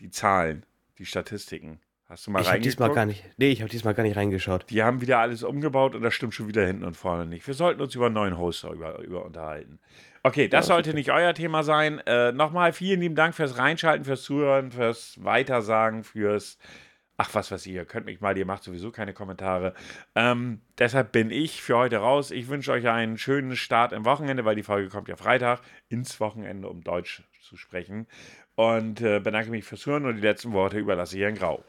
Die Zahlen, die Statistiken. Hast du mal Ich habe diesmal reingeguckt? gar nicht, nee, ich habe diesmal gar nicht reingeschaut. Die haben wieder alles umgebaut und das stimmt schon wieder hinten und vorne nicht. Wir sollten uns über einen neuen Hoster über, über unterhalten. Okay, das Ja, sollte nicht euer Thema sein. Äh, Nochmal vielen lieben Dank fürs Reinschalten, fürs Zuhören, fürs Weitersagen, fürs. Ach, was weiß ich, ihr könnt mich mal, ihr macht sowieso keine Kommentare. Ähm, deshalb bin ich für heute raus. Ich wünsche euch einen schönen Start im Wochenende, weil die Folge kommt ja Freitag ins Wochenende, um Deutsch zu sprechen. Und äh, bedanke mich fürs Hören und die letzten Worte überlasse ich Herrn Grau.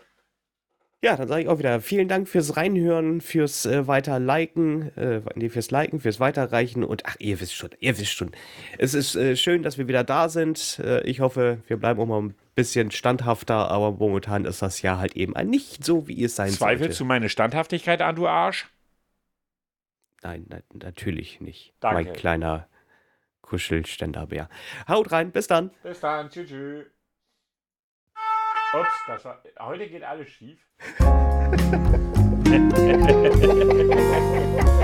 Ja, dann sage ich auch wieder vielen Dank fürs Reinhören, fürs äh, Weiter-Liken, äh, nee, fürs Liken, fürs Weiterreichen und ach, ihr wisst schon, ihr wisst schon. Es ist äh, schön, dass wir wieder da sind. Äh, ich hoffe, wir bleiben auch mal ein bisschen standhafter, aber momentan ist das ja halt eben nicht so, wie es sein Zweifelst sollte. Zweifelst du meine Standhaftigkeit an, du Arsch? Nein, na natürlich nicht. Danke. Mein kleiner Kuschelständerbär. Haut rein, bis dann. Bis dann, tschüss. tschüss. Ups, das war, heute geht alles schief.